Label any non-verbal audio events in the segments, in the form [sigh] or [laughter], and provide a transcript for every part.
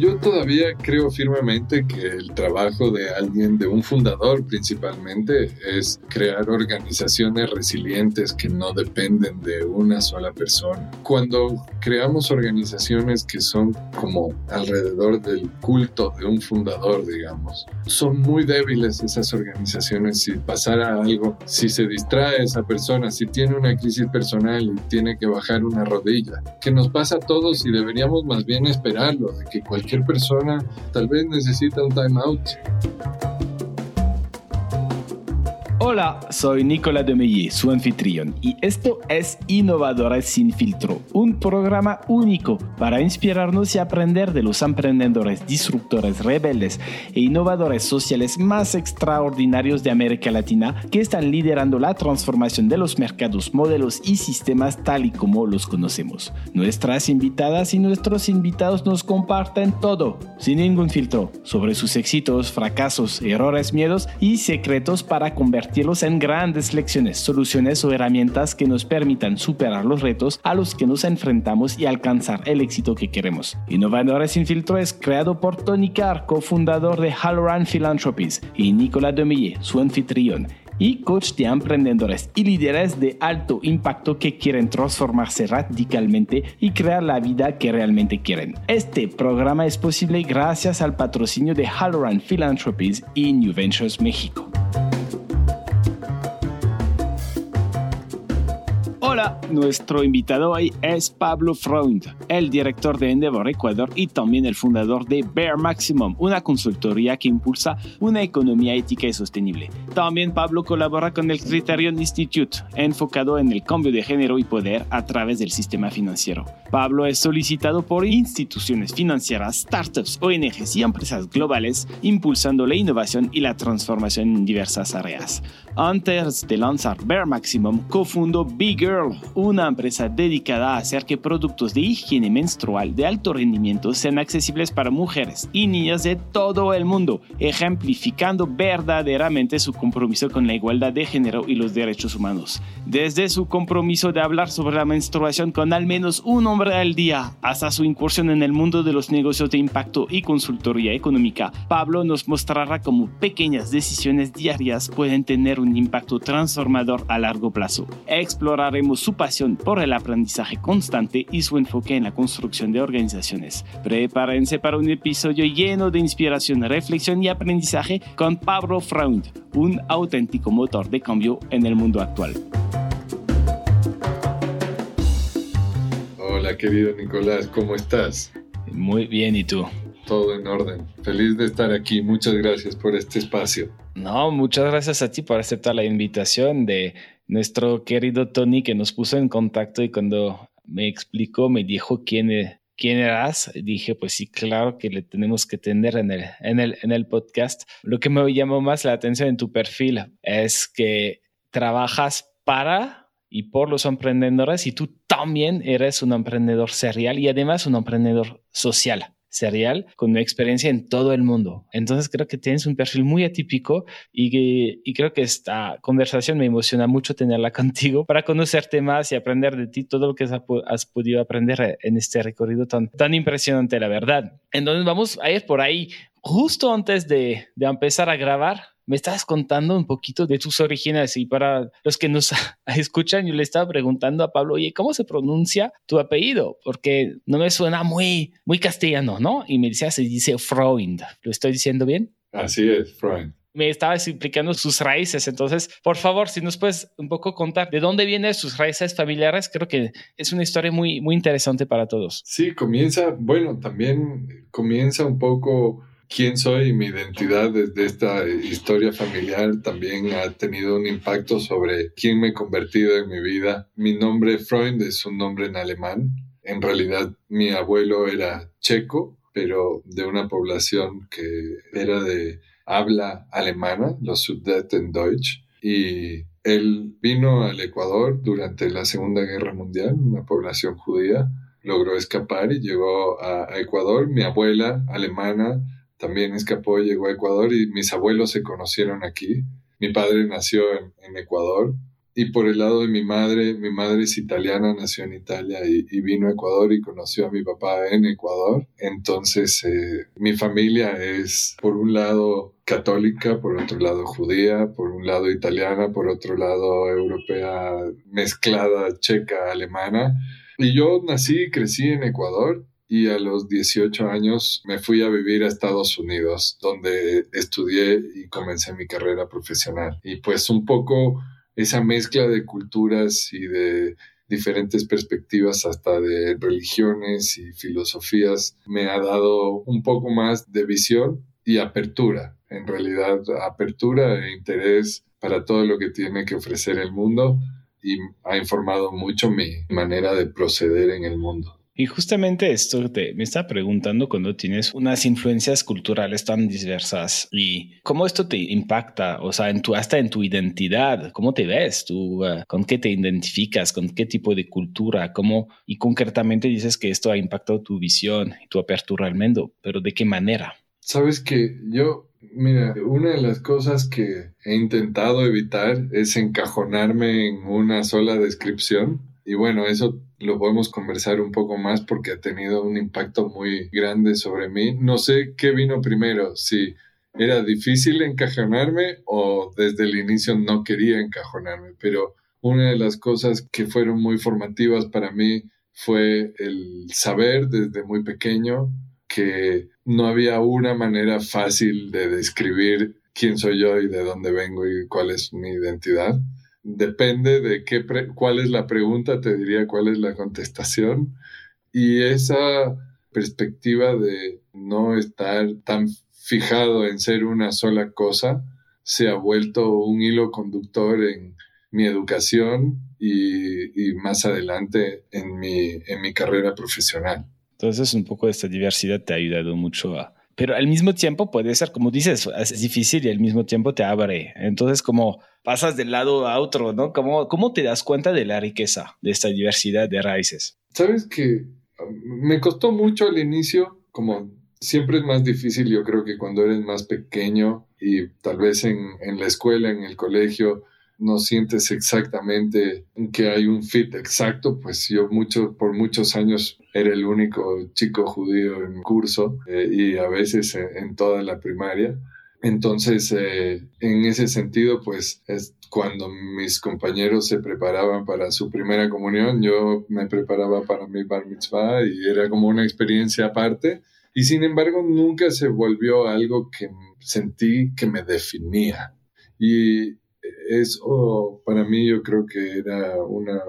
Yo todavía creo firmemente que el trabajo de alguien, de un fundador principalmente, es crear organizaciones resilientes que no dependen de una sola persona. Cuando creamos organizaciones que son como alrededor del culto de un fundador, digamos, son muy débiles esas organizaciones si pasara algo, si se distrae esa persona, si tiene una crisis personal y tiene que bajar una rodilla, que nos pasa a todos y deberíamos más bien esperarlo, de que cualquier persona tal vez necesita un time out. Hola, soy Nicolas Demeye, su anfitrión, y esto es Innovadores sin filtro, un programa único para inspirarnos y aprender de los emprendedores, disruptores, rebeldes e innovadores sociales más extraordinarios de América Latina que están liderando la transformación de los mercados, modelos y sistemas tal y como los conocemos. Nuestras invitadas y nuestros invitados nos comparten todo, sin ningún filtro, sobre sus éxitos, fracasos, errores, miedos y secretos para convertir en grandes lecciones, soluciones o herramientas que nos permitan superar los retos a los que nos enfrentamos y alcanzar el éxito que queremos. Innovadores sin filtro es creado por Tony Carr, cofundador de Halloran Philanthropies, y Nicolas Demille, su anfitrión y coach de emprendedores y líderes de alto impacto que quieren transformarse radicalmente y crear la vida que realmente quieren. Este programa es posible gracias al patrocinio de Halloran Philanthropies y New Ventures México. Nuestro invitado hoy es Pablo Freund, el director de Endeavor Ecuador y también el fundador de Bear Maximum, una consultoría que impulsa una economía ética y sostenible. También Pablo colabora con el Criterion Institute, enfocado en el cambio de género y poder a través del sistema financiero. Pablo es solicitado por instituciones financieras, startups, ONGs y empresas globales, impulsando la innovación y la transformación en diversas áreas. Antes de lanzar Bear Maximum, cofundó Big Girl, una empresa dedicada a hacer que productos de higiene menstrual de alto rendimiento sean accesibles para mujeres y niñas de todo el mundo, ejemplificando verdaderamente su compromiso con la igualdad de género y los derechos humanos. Desde su compromiso de hablar sobre la menstruación con al menos un hombre al día, hasta su incursión en el mundo de los negocios de impacto y consultoría económica, Pablo nos mostrará cómo pequeñas decisiones diarias pueden tener un impacto transformador a largo plazo. Exploraremos su pasión por el aprendizaje constante y su enfoque en la construcción de organizaciones. Prepárense para un episodio lleno de inspiración, reflexión y aprendizaje con Pablo Freund, un auténtico motor de cambio en el mundo actual. Hola querido Nicolás, ¿cómo estás? Muy bien, ¿y tú? Todo en orden. Feliz de estar aquí. Muchas gracias por este espacio. No, muchas gracias a ti por aceptar la invitación de nuestro querido Tony que nos puso en contacto y cuando me explicó, me dijo quién, e, quién eras, dije, pues sí, claro que le tenemos que tener en el, en, el, en el podcast. Lo que me llamó más la atención en tu perfil es que trabajas para y por los emprendedores y tú también eres un emprendedor serial y además un emprendedor social serial con una experiencia en todo el mundo. Entonces creo que tienes un perfil muy atípico y, y creo que esta conversación me emociona mucho tenerla [laughs] contigo para conocerte más y aprender de ti todo lo que has, podido aprender en este recorrido tan, tan impresionante, la verdad. Entonces vamos a ir por ahí. Justo antes de, de empezar a grabar, me estabas contando un poquito de tus orígenes y para los que nos [laughs] escuchan, yo le estaba preguntando a Pablo, oye, ¿cómo se pronuncia tu apellido? Porque no me suena muy, muy castellano, ¿no? Y me decía, se dice Freund. ¿Lo estoy diciendo bien? Así es, Freund. Me estabas explicando sus raíces, entonces, por favor, si nos puedes un poco contar de dónde vienen sus raíces familiares, creo que es una historia muy, muy interesante para todos. Sí, comienza, bueno, también comienza un poco quién soy y mi identidad desde esta historia familiar también ha tenido un impacto sobre quién me he convertido en mi vida. Mi nombre Freund es un nombre en alemán. En realidad mi abuelo era checo, pero de una población que era de habla alemana, los Deutsch, y él vino al Ecuador durante la Segunda Guerra Mundial, una población judía, logró escapar y llegó a Ecuador. Mi abuela alemana también escapó, llegó a Ecuador y mis abuelos se conocieron aquí. Mi padre nació en, Ecuador, y por el lado de mi madre, mi madre es italiana, nació en Italia y, vino a Ecuador y conoció a mi papá en Ecuador. Entonces, eh, mi familia es, por un lado, católica, por otro lado, judía, por un lado, italiana, por otro lado, europea, mezclada, checa, alemana. Y yo nací y crecí en Ecuador y a los 18 años me fui a vivir a Estados Unidos, donde estudié y comencé mi carrera profesional. Y pues un poco esa mezcla de culturas y de diferentes perspectivas hasta de religiones y filosofías me ha dado un poco más de visión y apertura, en realidad apertura e interés para todo lo que tiene que ofrecer el mundo y ha informado mucho mi manera de proceder en el mundo. Y justamente esto te, me está preguntando cuando tienes unas influencias culturales tan diversas y cómo esto te impacta, o sea, en tu, hasta en tu identidad, cómo te ves, tú, uh, con qué te identificas, con qué tipo de cultura, cómo, y concretamente dices que esto ha impactado tu visión y tu apertura al mundo, pero ¿de qué manera? Sabes que yo, mira, una de las cosas que he intentado evitar es encajonarme en una sola descripción. Y bueno, eso lo podemos conversar un poco más porque ha tenido un impacto muy grande sobre mí. No sé qué vino primero, si era difícil encajonarme o desde el inicio no quería encajonarme, pero una de las cosas que fueron muy formativas para mí fue el saber desde muy pequeño que no había una manera fácil de describir quién soy yo y de dónde vengo y cuál es mi identidad depende de qué cuál es la pregunta, te diría cuál es la contestación. Y esa perspectiva de no estar tan fijado en ser una sola cosa se ha vuelto un hilo conductor en mi educación y, más adelante en mi, en mi carrera profesional. Entonces un poco esta diversidad te ha ayudado mucho a, pero al mismo tiempo puede ser, como dices, es difícil y al mismo tiempo te abre. Entonces, como pasas de lado a otro, ¿no? ¿Cómo, cómo te das cuenta de la riqueza de esta diversidad de raíces? Sabes que me costó mucho al inicio, como siempre es más difícil, yo creo que cuando eres más pequeño y tal vez en, en la escuela, en el colegio, no sientes exactamente que hay un fit exacto, pues yo mucho, por muchos años era el único chico judío en curso eh, y a veces en, toda la primaria. Entonces, eh, en ese sentido, pues es cuando mis compañeros se preparaban para su primera comunión, yo me preparaba para mi bar mitzvah y era como una experiencia aparte. Y sin embargo, nunca se volvió algo que sentí que me definía. Y eso para mí yo creo que era una,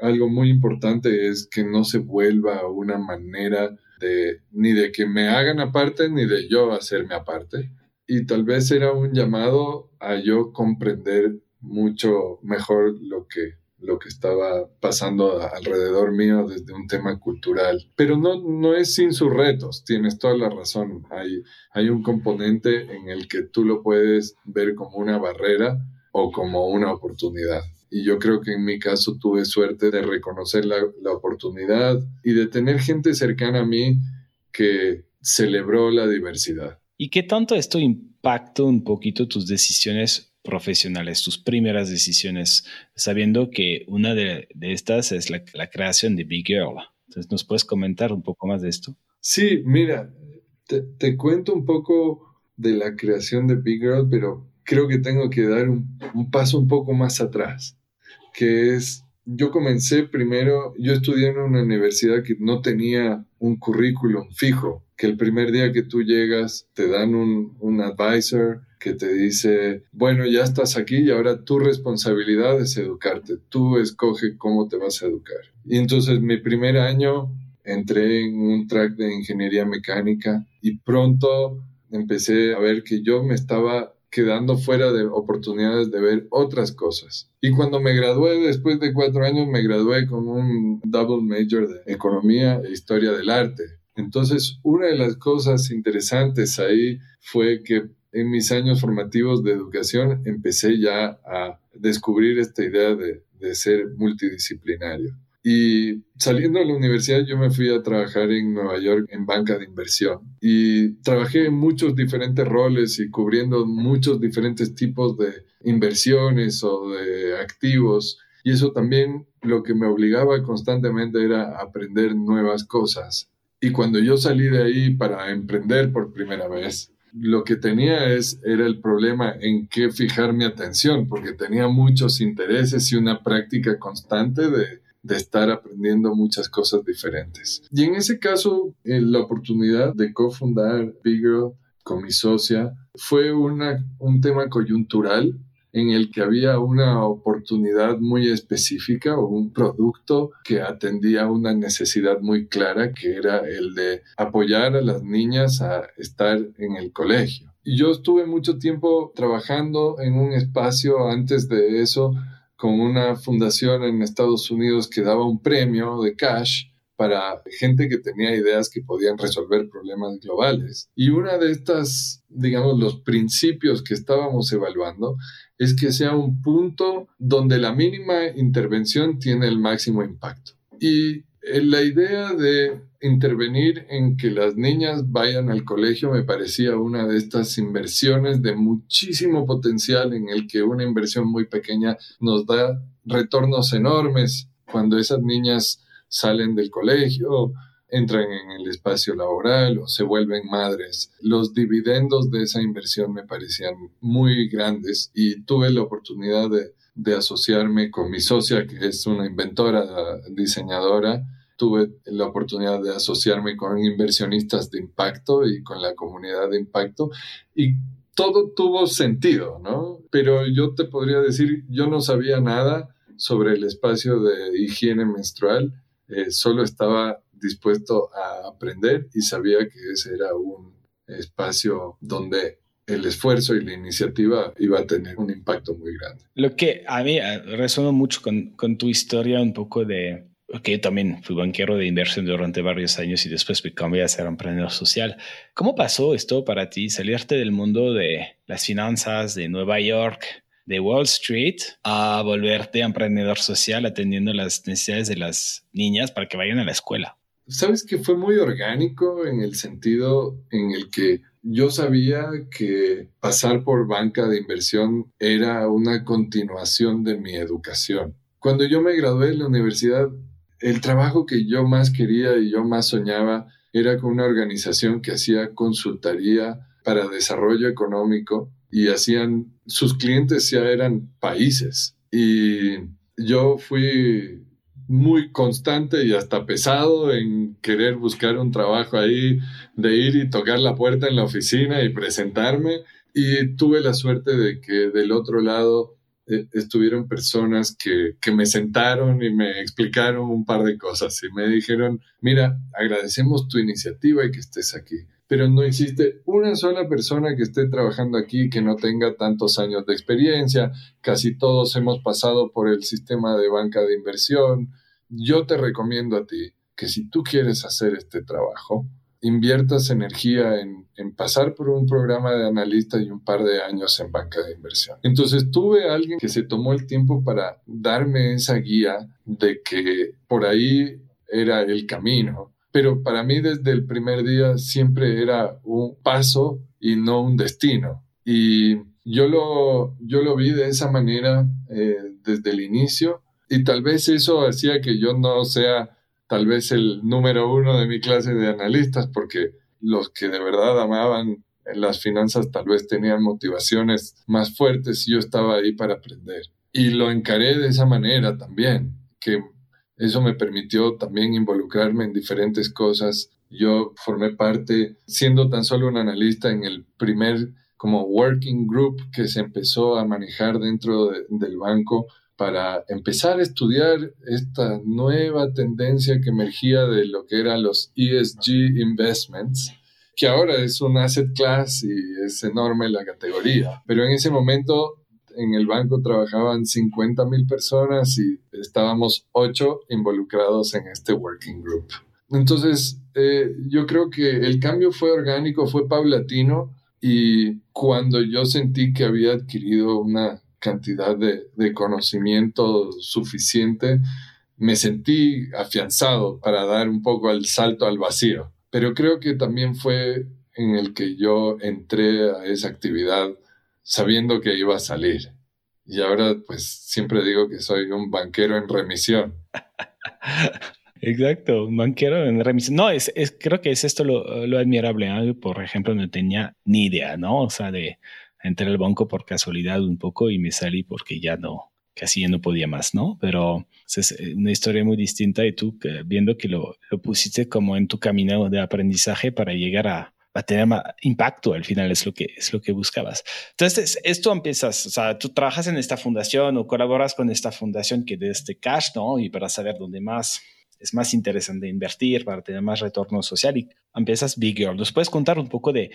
algo muy importante es que no se vuelva una manera de ni de que me hagan aparte ni de yo hacerme aparte. Y tal vez era un llamado a yo comprender mucho mejor lo que lo que estaba pasando alrededor mío desde un tema cultural. Pero no, no es sin sus retos, tienes toda la razón. Hay, hay un componente en el que tú lo puedes ver como una barrera, o como una oportunidad. Y yo creo que en mi caso tuve suerte de reconocer la, la oportunidad y de tener gente cercana a mí que celebró la diversidad. ¿Y qué tanto esto impactó un poquito tus decisiones profesionales, tus primeras decisiones, sabiendo que una de, de estas es la, la, creación de Big Girl? Entonces, ¿nos puedes comentar un poco más de esto? Sí, mira, te, te cuento un poco de la creación de Big Girl, pero creo que tengo que dar un, paso un poco más atrás, que es, yo comencé primero, yo estudié en una universidad que no tenía un currículum fijo, que el primer día que tú llegas te dan un, un advisor que te dice, bueno, ya estás aquí y ahora tu responsabilidad es educarte, tú escoge cómo te vas a educar. Y entonces mi primer año entré en un track de ingeniería mecánica y pronto empecé a ver que yo me estaba quedando fuera de oportunidades de ver otras cosas. Y cuando me gradué, después de cuatro años, me gradué con un double major de economía e historia del arte. Entonces, una de las cosas interesantes ahí fue que en mis años formativos de educación empecé ya a descubrir esta idea de, de ser multidisciplinario. Y saliendo de la universidad yo me fui a trabajar en Nueva York en banca de inversión y trabajé en muchos diferentes roles y cubriendo muchos diferentes tipos de inversiones o de activos. Y eso también lo que me obligaba constantemente era aprender nuevas cosas. Y cuando yo salí de ahí para emprender por primera vez, lo que tenía es, era el problema en qué fijar mi atención, porque tenía muchos intereses y una práctica constante de, de estar aprendiendo muchas cosas diferentes. Y en ese caso, eh, la oportunidad de cofundar Big Girl con mi socia fue una, un tema coyuntural en el que había una oportunidad muy específica o un producto que atendía una necesidad muy clara, que era el de apoyar a las niñas a estar en el colegio. Y yo estuve mucho tiempo trabajando en un espacio antes de eso con una fundación en Estados Unidos que daba un premio de cash para gente que tenía ideas que podían resolver problemas globales. Y una de estas, digamos, los principios que estábamos evaluando es que sea un punto donde la mínima intervención tiene el máximo impacto. La idea de intervenir en que las niñas vayan al colegio me parecía una de estas inversiones de muchísimo potencial en el que una inversión muy pequeña nos da retornos enormes cuando esas niñas salen del colegio, entran en el espacio laboral o se vuelven madres. Los dividendos de esa inversión me parecían muy grandes y tuve la oportunidad de, asociarme con mi socia, que es una inventora, diseñadora. Tuve la oportunidad de asociarme con inversionistas de impacto y con la comunidad de impacto y todo tuvo sentido, ¿no? Pero yo te podría decir, yo no sabía nada sobre el espacio de higiene menstrual, eh, solo estaba dispuesto a aprender y sabía que ese era un espacio donde el esfuerzo y la iniciativa iba a tener un impacto muy grande. Lo que a mí eh, resuena mucho con, con tu historia un poco de que yo también fui banquero de inversión durante varios años y después me cambié a ser emprendedor social. ¿Cómo pasó esto para ti, salirte del mundo de las finanzas de Nueva York, de Wall Street a volverte emprendedor social atendiendo las necesidades de las niñas para que vayan a la escuela? Sabes que fue muy orgánico en el sentido en el que yo sabía que pasar por banca de inversión era una continuación de mi educación. Cuando yo me gradué de la universidad, el trabajo que yo más quería y yo más soñaba era con una organización que hacía consultoría para desarrollo económico y hacían, sus clientes ya eran países. Y yo fui muy constante y hasta pesado en querer buscar un trabajo ahí, de ir y tocar la puerta en la oficina y presentarme. Y tuve la suerte de que del otro lado eh, estuvieron personas que, que me sentaron y me explicaron un par de cosas y me dijeron, mira, agradecemos tu iniciativa y que estés aquí pero no existe una sola persona que esté trabajando aquí que no tenga tantos años de experiencia. Casi todos hemos pasado por el sistema de banca de inversión. Yo te recomiendo a ti que si tú quieres hacer este trabajo, inviertas energía en, en, pasar por un programa de analista y un par de años en banca de inversión. Entonces tuve alguien que se tomó el tiempo para darme esa guía de que por ahí era el camino pero para mí desde el primer día siempre era un paso y no un destino. Y yo lo, yo lo vi de esa manera eh, desde el inicio y tal vez eso hacía que yo no sea tal vez el número uno de mi clase de analistas porque los que de verdad amaban las finanzas tal vez tenían motivaciones más fuertes y yo estaba ahí para aprender. Y lo encaré de esa manera también, que eso me permitió también involucrarme en diferentes cosas. Yo formé parte, siendo tan solo un analista, en el primer como working group que se empezó a manejar dentro del banco para empezar a estudiar esta nueva tendencia que emergía de lo que eran los ESG investments, que ahora es un asset class y es enorme la categoría. Pero en ese momento en el banco trabajaban 50 mil personas y estábamos ocho involucrados en este working group. Entonces, eh, yo creo que el cambio fue orgánico, fue paulatino y cuando yo sentí que había adquirido una cantidad de, conocimiento suficiente, me sentí afianzado para dar un poco el salto al vacío. Pero creo que también fue en el que yo entré a esa actividad sabiendo que iba a salir. Y ahora pues siempre digo que soy un banquero en remisión. [laughs] Exacto, un banquero en remisión. No, es, creo que es esto lo, lo admirable. ¿eh? Por ejemplo, no tenía ni idea, ¿no? O sea, de entré al banco por casualidad un poco y me salí porque ya no, casi ya no podía más, ¿no? Pero es una historia muy distinta y tú viendo que lo, lo pusiste como en tu camino de aprendizaje para llegar a, a tener más impacto al final es lo que es lo que buscabas. Entonces, esto empiezas, o sea, tú trabajas en esta fundación o colaboras con esta fundación que de este cash, ¿no? Y para saber dónde más es más interesante invertir para tener más retorno social y empiezas Big Girl. ¿Nos puedes contar un poco de,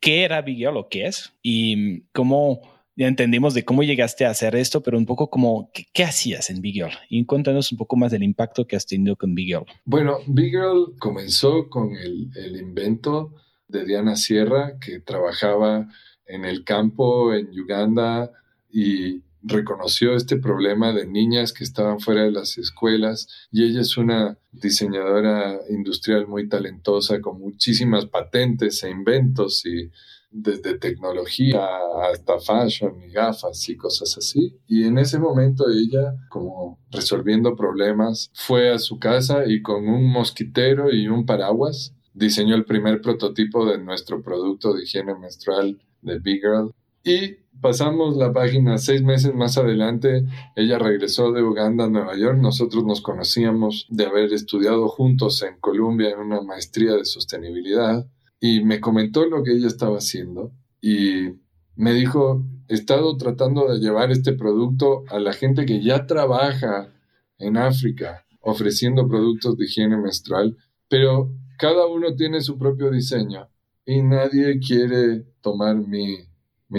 qué era Big Girl o qué es y cómo ya entendimos de cómo llegaste a hacer esto, pero un poco como, ¿qué, hacías en Big Girl? Y cuéntanos un poco más del impacto que has tenido con Big Girl. Bueno, Big Girl comenzó con el invento de Diana Sierra, que trabajaba en el campo en Uganda y reconoció este problema de niñas que estaban fuera de las escuelas y ella es una diseñadora industrial muy talentosa con muchísimas patentes e inventos y desde tecnología hasta fashion y gafas y cosas así. Y en ese momento ella, como resolviendo problemas, fue a su casa y con un mosquitero y un paraguas diseñó el primer prototipo de nuestro producto de higiene menstrual de Big Girl. Y pasamos la página seis meses más adelante, ella regresó de Uganda a Nueva York. Nosotros nos conocíamos de haber estudiado juntos en Columbia en una maestría de sostenibilidad y me comentó lo que ella estaba haciendo y me dijo, he estado tratando de llevar este producto a la gente que ya trabaja en África ofreciendo productos de higiene menstrual, pero cada uno tiene su propio diseño y nadie quiere tomar mi,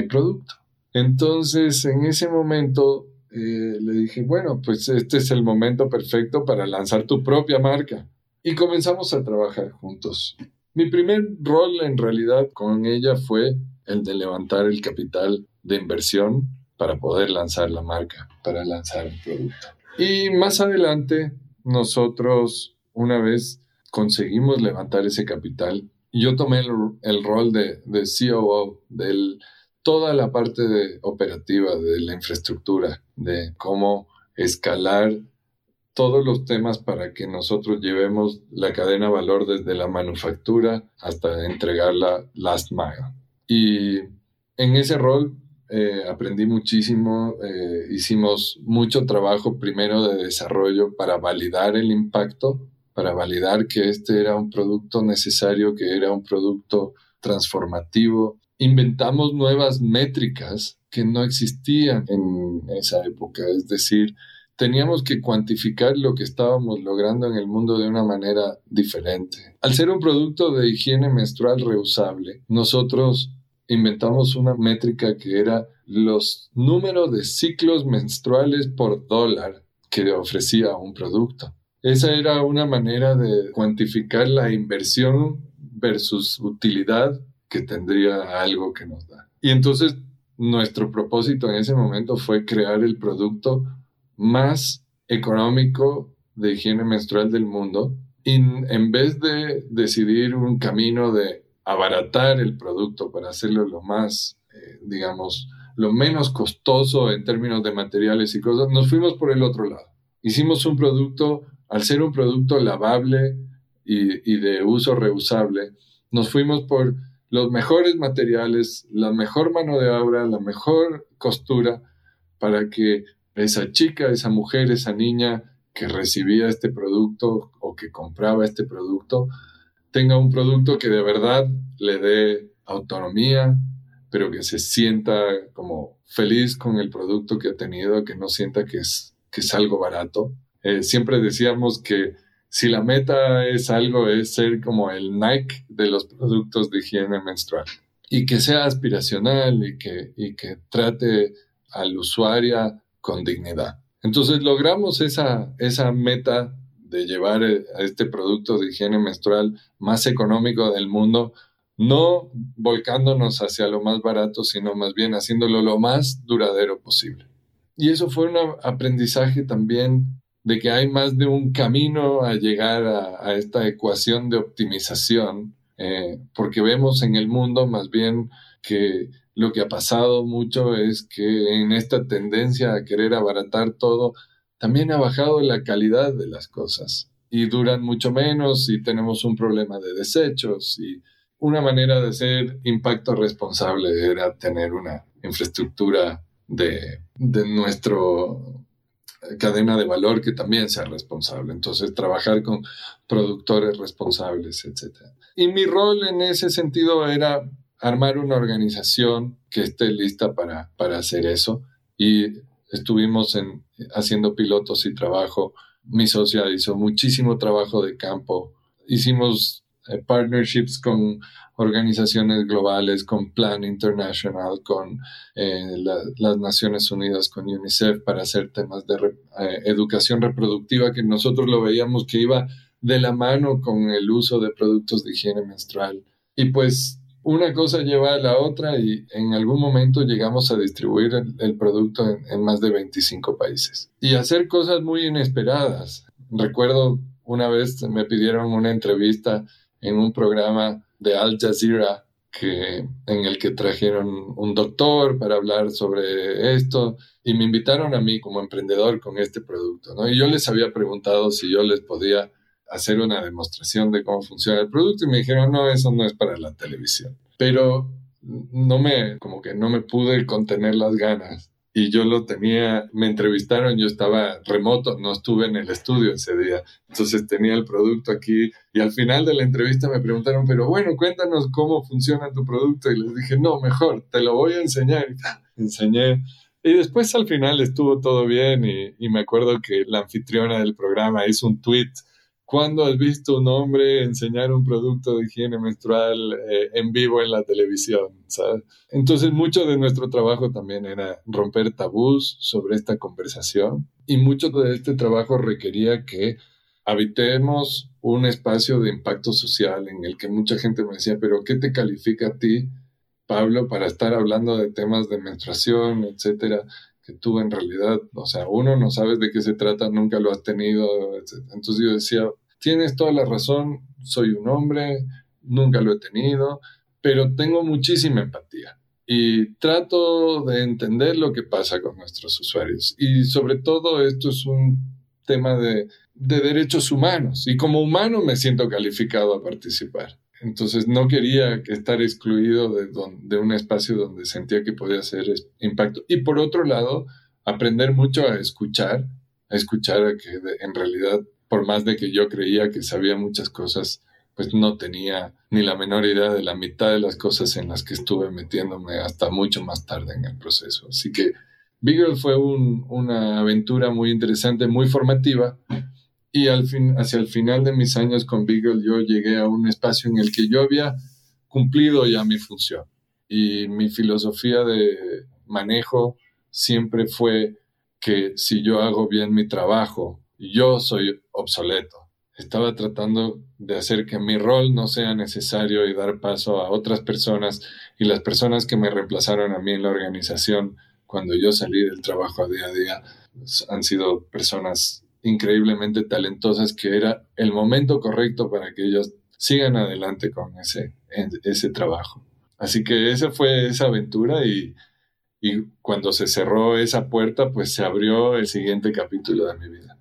producto. Entonces, en ese momento eh, le dije, bueno, pues este es el momento perfecto para lanzar tu propia marca. Y comenzamos a trabajar juntos. Mi primer rol en realidad con ella fue el de levantar el capital de inversión para poder lanzar la marca, para lanzar el producto. Y más adelante, nosotros, una vez conseguimos levantar ese capital. Yo tomé el, rol de, de COO, de toda la parte operativa de la infraestructura, de cómo escalar todos los temas para que nosotros llevemos la cadena valor desde la manufactura hasta entregarla last mile. Y en ese rol eh, aprendí muchísimo, eh, hicimos mucho trabajo primero de desarrollo para validar el impacto para validar que este era un producto necesario, que era un producto transformativo. Inventamos nuevas métricas que no existían en esa época, es decir, teníamos que cuantificar lo que estábamos logrando en el mundo de una manera diferente. Al ser un producto de higiene menstrual reusable, nosotros inventamos una métrica que era los números de ciclos menstruales por dólar que ofrecía un producto. Esa era una manera de cuantificar la inversión versus utilidad que tendría algo que nos da. Y entonces nuestro propósito en ese momento fue crear el producto más económico de higiene menstrual del mundo. Y en vez de decidir un camino de abaratar el producto para hacerlo lo más, eh, digamos, lo menos costoso en términos de materiales y cosas, nos fuimos por el otro lado. Hicimos un producto al ser un producto lavable y, de uso reusable, nos fuimos por los mejores materiales, la mejor mano de obra, la mejor costura, para que esa chica, esa mujer, esa niña que recibía este producto o que compraba este producto, tenga un producto que de verdad le dé autonomía, pero que se sienta como feliz con el producto que ha tenido, que no sienta que es, que es algo barato. Eh, siempre decíamos que si la meta es algo, es ser como el Nike de los productos de higiene menstrual y que sea aspiracional y que, y que trate al usuario con dignidad. Entonces logramos esa, esa meta de llevar a eh, este producto de higiene menstrual más económico del mundo, no volcándonos hacia lo más barato, sino más bien haciéndolo lo más duradero posible. Y eso fue un aprendizaje también de que hay más de un camino a llegar a, esta ecuación de optimización, eh, porque vemos en el mundo más bien que lo que ha pasado mucho es que en esta tendencia a querer abaratar todo, también ha bajado la calidad de las cosas y duran mucho menos y tenemos un problema de desechos y una manera de ser impacto responsable era tener una infraestructura de, de nuestro cadena de valor que también sea responsable. Entonces, trabajar con productores responsables, etc. Y mi rol en ese sentido era armar una organización que esté lista para, para hacer eso. Y estuvimos en, haciendo pilotos y trabajo. Mi socia hizo muchísimo trabajo de campo. Hicimos eh, partnerships con organizaciones globales, con Plan International, con eh, las Naciones Unidas, con UNICEF para hacer temas de eh, educación reproductiva que nosotros lo veíamos que iba de la mano con el uso de productos de higiene menstrual. Y pues una cosa lleva a la otra y en algún momento llegamos a distribuir el, producto en, en, más de 25 países y hacer cosas muy inesperadas. Recuerdo una vez me pidieron una entrevista en un programa de Al Jazeera que, en el que trajeron un doctor para hablar sobre esto y me invitaron a mí como emprendedor con este producto, ¿no? Y yo les había preguntado si yo les podía hacer una demostración de cómo funciona el producto y me dijeron, no, eso no es para la televisión. Pero no me, como que no me pude contener las ganas y yo lo tenía, me entrevistaron, yo estaba remoto, no estuve en el estudio ese día, entonces tenía el producto aquí y al final de la entrevista me preguntaron, pero bueno, cuéntanos cómo funciona tu producto y les dije, no, mejor, te lo voy a enseñar. Enseñé. Y después al final estuvo todo bien y, y me acuerdo que la anfitriona del programa hizo un tweet ¿Cuándo has visto un hombre enseñar un producto de higiene menstrual eh, en vivo en la televisión? Entonces, mucho de nuestro trabajo también era romper tabús sobre esta conversación y mucho de este trabajo requería que habitemos un espacio de impacto social en el que mucha gente me decía, pero ¿qué te califica a ti, Pablo, para estar hablando de temas de menstruación, etcétera? Que tú en realidad, o sea, uno no sabes de qué se trata, nunca lo has tenido. Entonces yo decía, tienes toda la razón, soy un hombre, nunca lo he tenido, pero tengo muchísima empatía y trato de entender lo que pasa con nuestros usuarios. Y sobre todo esto es un tema de, de derechos humanos y como humano me siento calificado a participar. Entonces no quería estar excluido de, un espacio donde sentía que podía hacer impacto. Y por otro lado, aprender mucho a escuchar, a escuchar a que en realidad, por más de que yo creía que sabía muchas cosas, pues no tenía ni la menor idea de la mitad de las cosas en las que estuve metiéndome hasta mucho más tarde en el proceso. Así que Beagle fue una aventura muy interesante, muy formativa, y al fin, hacia el final de mis años con Beagle yo llegué a un espacio en el que yo había cumplido ya mi función. Y mi filosofía de manejo siempre fue que si yo hago bien mi trabajo, yo soy obsoleto. Estaba tratando de hacer que mi rol no sea necesario y dar paso a otras personas y las personas que me reemplazaron a mí en la organización cuando yo salí del trabajo a día a día han sido personas increíblemente talentosas que era el momento correcto para que ellos sigan adelante con ese, ese trabajo. Así que esa fue esa aventura y, y cuando se cerró esa puerta, pues se abrió el siguiente capítulo de mi vida.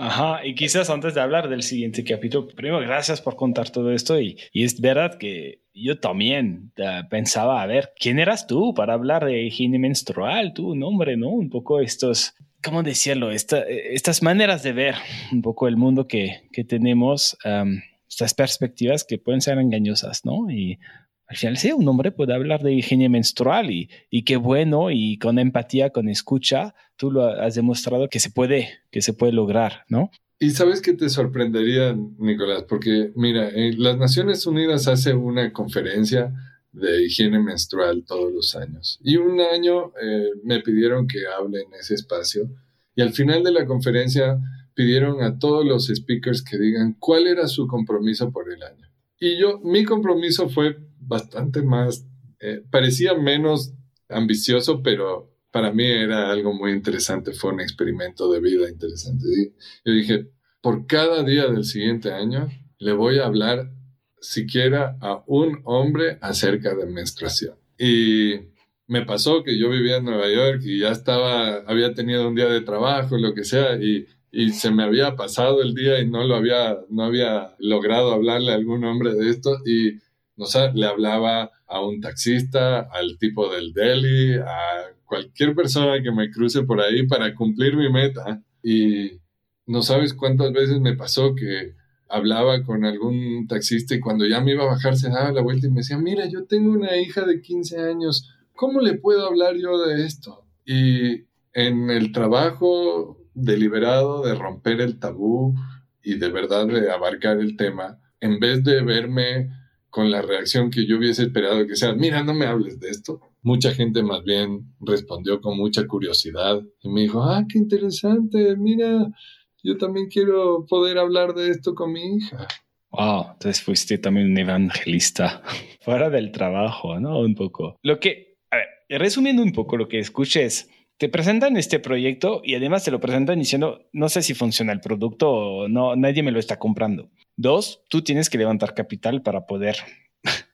Ajá, y quizás antes de hablar del siguiente capítulo, primero gracias por contar todo esto y, y es verdad que yo también uh, pensaba, a ver, ¿quién eras tú para hablar de higiene menstrual? Tu nombre, ¿no? Un poco estos ¿cómo decirlo? estas maneras de ver un poco el mundo que, que tenemos, estas perspectivas que pueden ser engañosas, ¿no? Y al final, sí, un hombre puede hablar de higiene menstrual y, y qué bueno, y con empatía, con escucha, tú lo has demostrado que se puede, que se puede lograr, ¿no? Y sabes que te sorprendería, Nicolás, porque mira, las Naciones Unidas hace una conferencia de higiene menstrual todos los años. Y un año eh, me pidieron que hable en ese espacio y al final de la conferencia pidieron a todos los speakers que digan cuál era su compromiso por el año. Y yo, mi compromiso fue bastante más, eh, parecía menos ambicioso, pero para mí era algo muy interesante, fue un experimento de vida interesante. Yo dije, por cada día del siguiente año le voy a hablar siquiera a un hombre acerca de menstruación. Y me pasó que yo vivía en Nueva York y ya estaba, había tenido un día de trabajo, lo que sea, y, y se me había pasado el día y no lo había, no había logrado hablarle a algún hombre de esto y, no sé, le hablaba a un taxista, al tipo del deli, a cualquier persona que me cruce por ahí para cumplir mi meta. Y no sabes cuántas veces me pasó que hablaba con algún taxista y cuando ya me iba a bajar se daba la vuelta y me decía, mira, yo tengo una hija de 15 años, ¿cómo le puedo hablar yo de esto? Y en el trabajo deliberado de romper el tabú y de verdad de abarcar el tema, en vez de verme con la reacción que yo hubiese esperado que sea, mira, no me hables de esto, mucha gente más bien respondió con mucha curiosidad y me dijo, ah, qué interesante, mira, yo también quiero poder hablar de esto con mi hija. Wow, entonces fuiste también un evangelista [laughs] fuera del trabajo, ¿no? Un poco. Lo que, a ver, resumiendo un poco lo que escuches, te presentan este proyecto y además te lo presentan diciendo, no sé si funciona el producto o no, nadie me lo está comprando. Dos, tú tienes que levantar capital para poder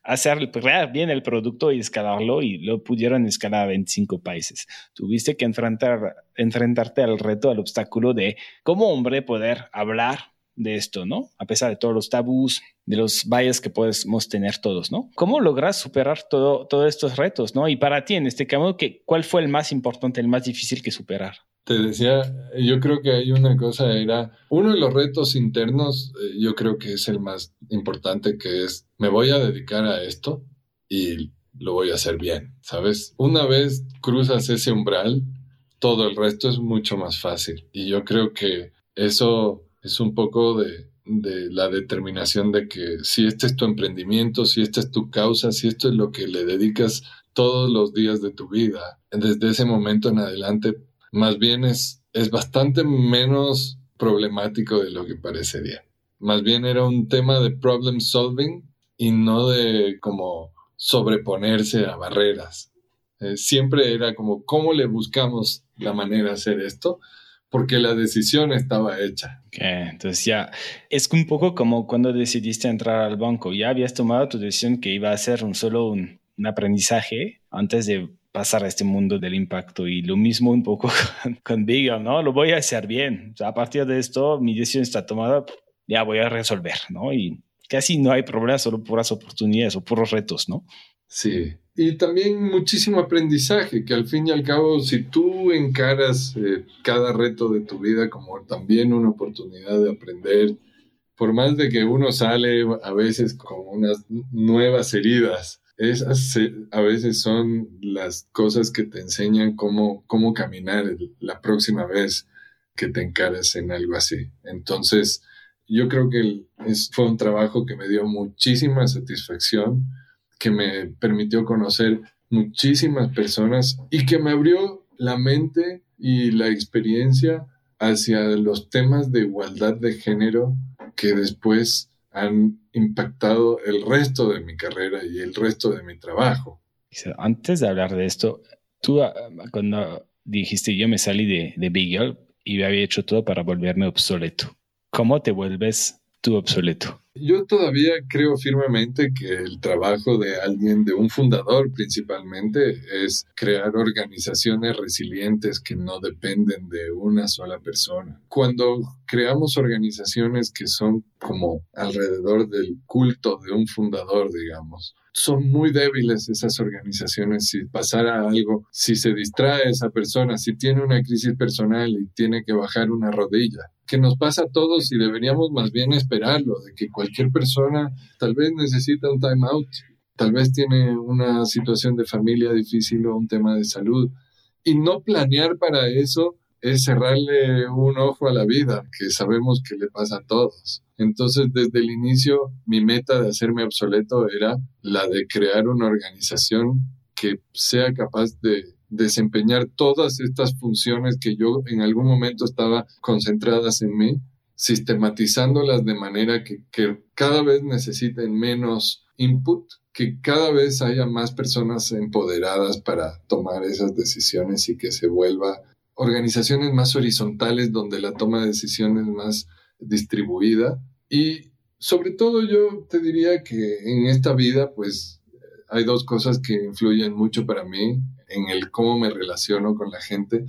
hacer bien el producto y escalarlo y lo pudieron escalar a 25 países. Tuviste que enfrentar, enfrentarte al reto, al obstáculo de como hombre poder hablar de esto, ¿no? A pesar de todos los tabús, de los valles que podemos tener todos, ¿no? ¿Cómo logras superar todo, todos estos retos, ¿no? Y para ti en este camino, ¿cuál fue el más importante, el más difícil que superar? Te decía, yo creo que hay una cosa, era uno de los retos internos, eh, yo creo que es el más importante, que es, me voy a dedicar a esto y lo voy a hacer bien, ¿sabes? Una vez cruzas ese umbral, todo el resto es mucho más fácil. Y yo creo que eso es un poco de, de la determinación de que si este es tu emprendimiento, si esta es tu causa, si esto es lo que le dedicas todos los días de tu vida, desde ese momento en adelante más bien es, es bastante menos problemático de lo que parecería. Más bien era un tema de problem solving y no de como sobreponerse a barreras. Eh, siempre era como, ¿cómo le buscamos la manera de hacer esto? Porque la decisión estaba hecha. entonces ya es un poco como cuando decidiste entrar al banco. Ya habías tomado tu decisión que iba a ser un solo un, un aprendizaje antes de pasar a este mundo del impacto y lo mismo un poco [laughs] con, con ¿no? Lo voy a hacer bien. A partir de esto, mi decisión está tomada, ya voy a resolver, ¿no? Y casi no hay problemas, solo puras oportunidades o puros retos, ¿no? Sí. Y también muchísimo aprendizaje, que al fin y al cabo, si tú encaras eh, cada reto de tu vida como también una oportunidad de aprender, por más de que uno sale a veces con unas nuevas heridas, esas a veces son las cosas que te enseñan cómo, cómo caminar la próxima vez que te encares en algo así. Entonces, yo creo que fue un trabajo que me dio muchísima satisfacción, que me permitió conocer muchísimas personas y que me abrió la mente y la experiencia hacia los temas de igualdad de género que después han impactado el resto de mi carrera y el resto de mi trabajo. Antes de hablar de esto, tú ah, cuando dijiste yo me salí de, de Beagle y había hecho todo para volverme obsoleto. ¿Cómo te vuelves tú obsoleto? Yo todavía creo firmemente que el trabajo de alguien, de un fundador principalmente, es crear organizaciones resilientes que no dependen de una sola persona. Cuando creamos organizaciones que son como alrededor del culto de un fundador, digamos, son muy débiles esas organizaciones si pasara algo, si se distrae esa persona, si tiene una crisis personal y tiene que bajar una rodilla, que nos pasa a todos y deberíamos más bien esperarlo, de que cualquier persona tal vez necesita un time out, tal vez tiene una situación de familia difícil o un tema de salud, y no planear para eso es cerrarle un ojo a la vida, que sabemos que le pasa a todos. Entonces, desde el inicio, mi meta de hacerme obsoleto era la de crear una organización que sea capaz de desempeñar todas estas funciones que yo en algún momento estaba concentradas en mí, sistematizándolas de manera que, cada vez necesiten menos input que cada vez haya más personas empoderadas para tomar esas decisiones y que se vuelva organizaciones más horizontales donde la toma de decisiones más distribuida. Y sobre todo yo te diría que en esta vida pues hay dos cosas que influyen mucho para mí en el cómo me relaciono con la gente,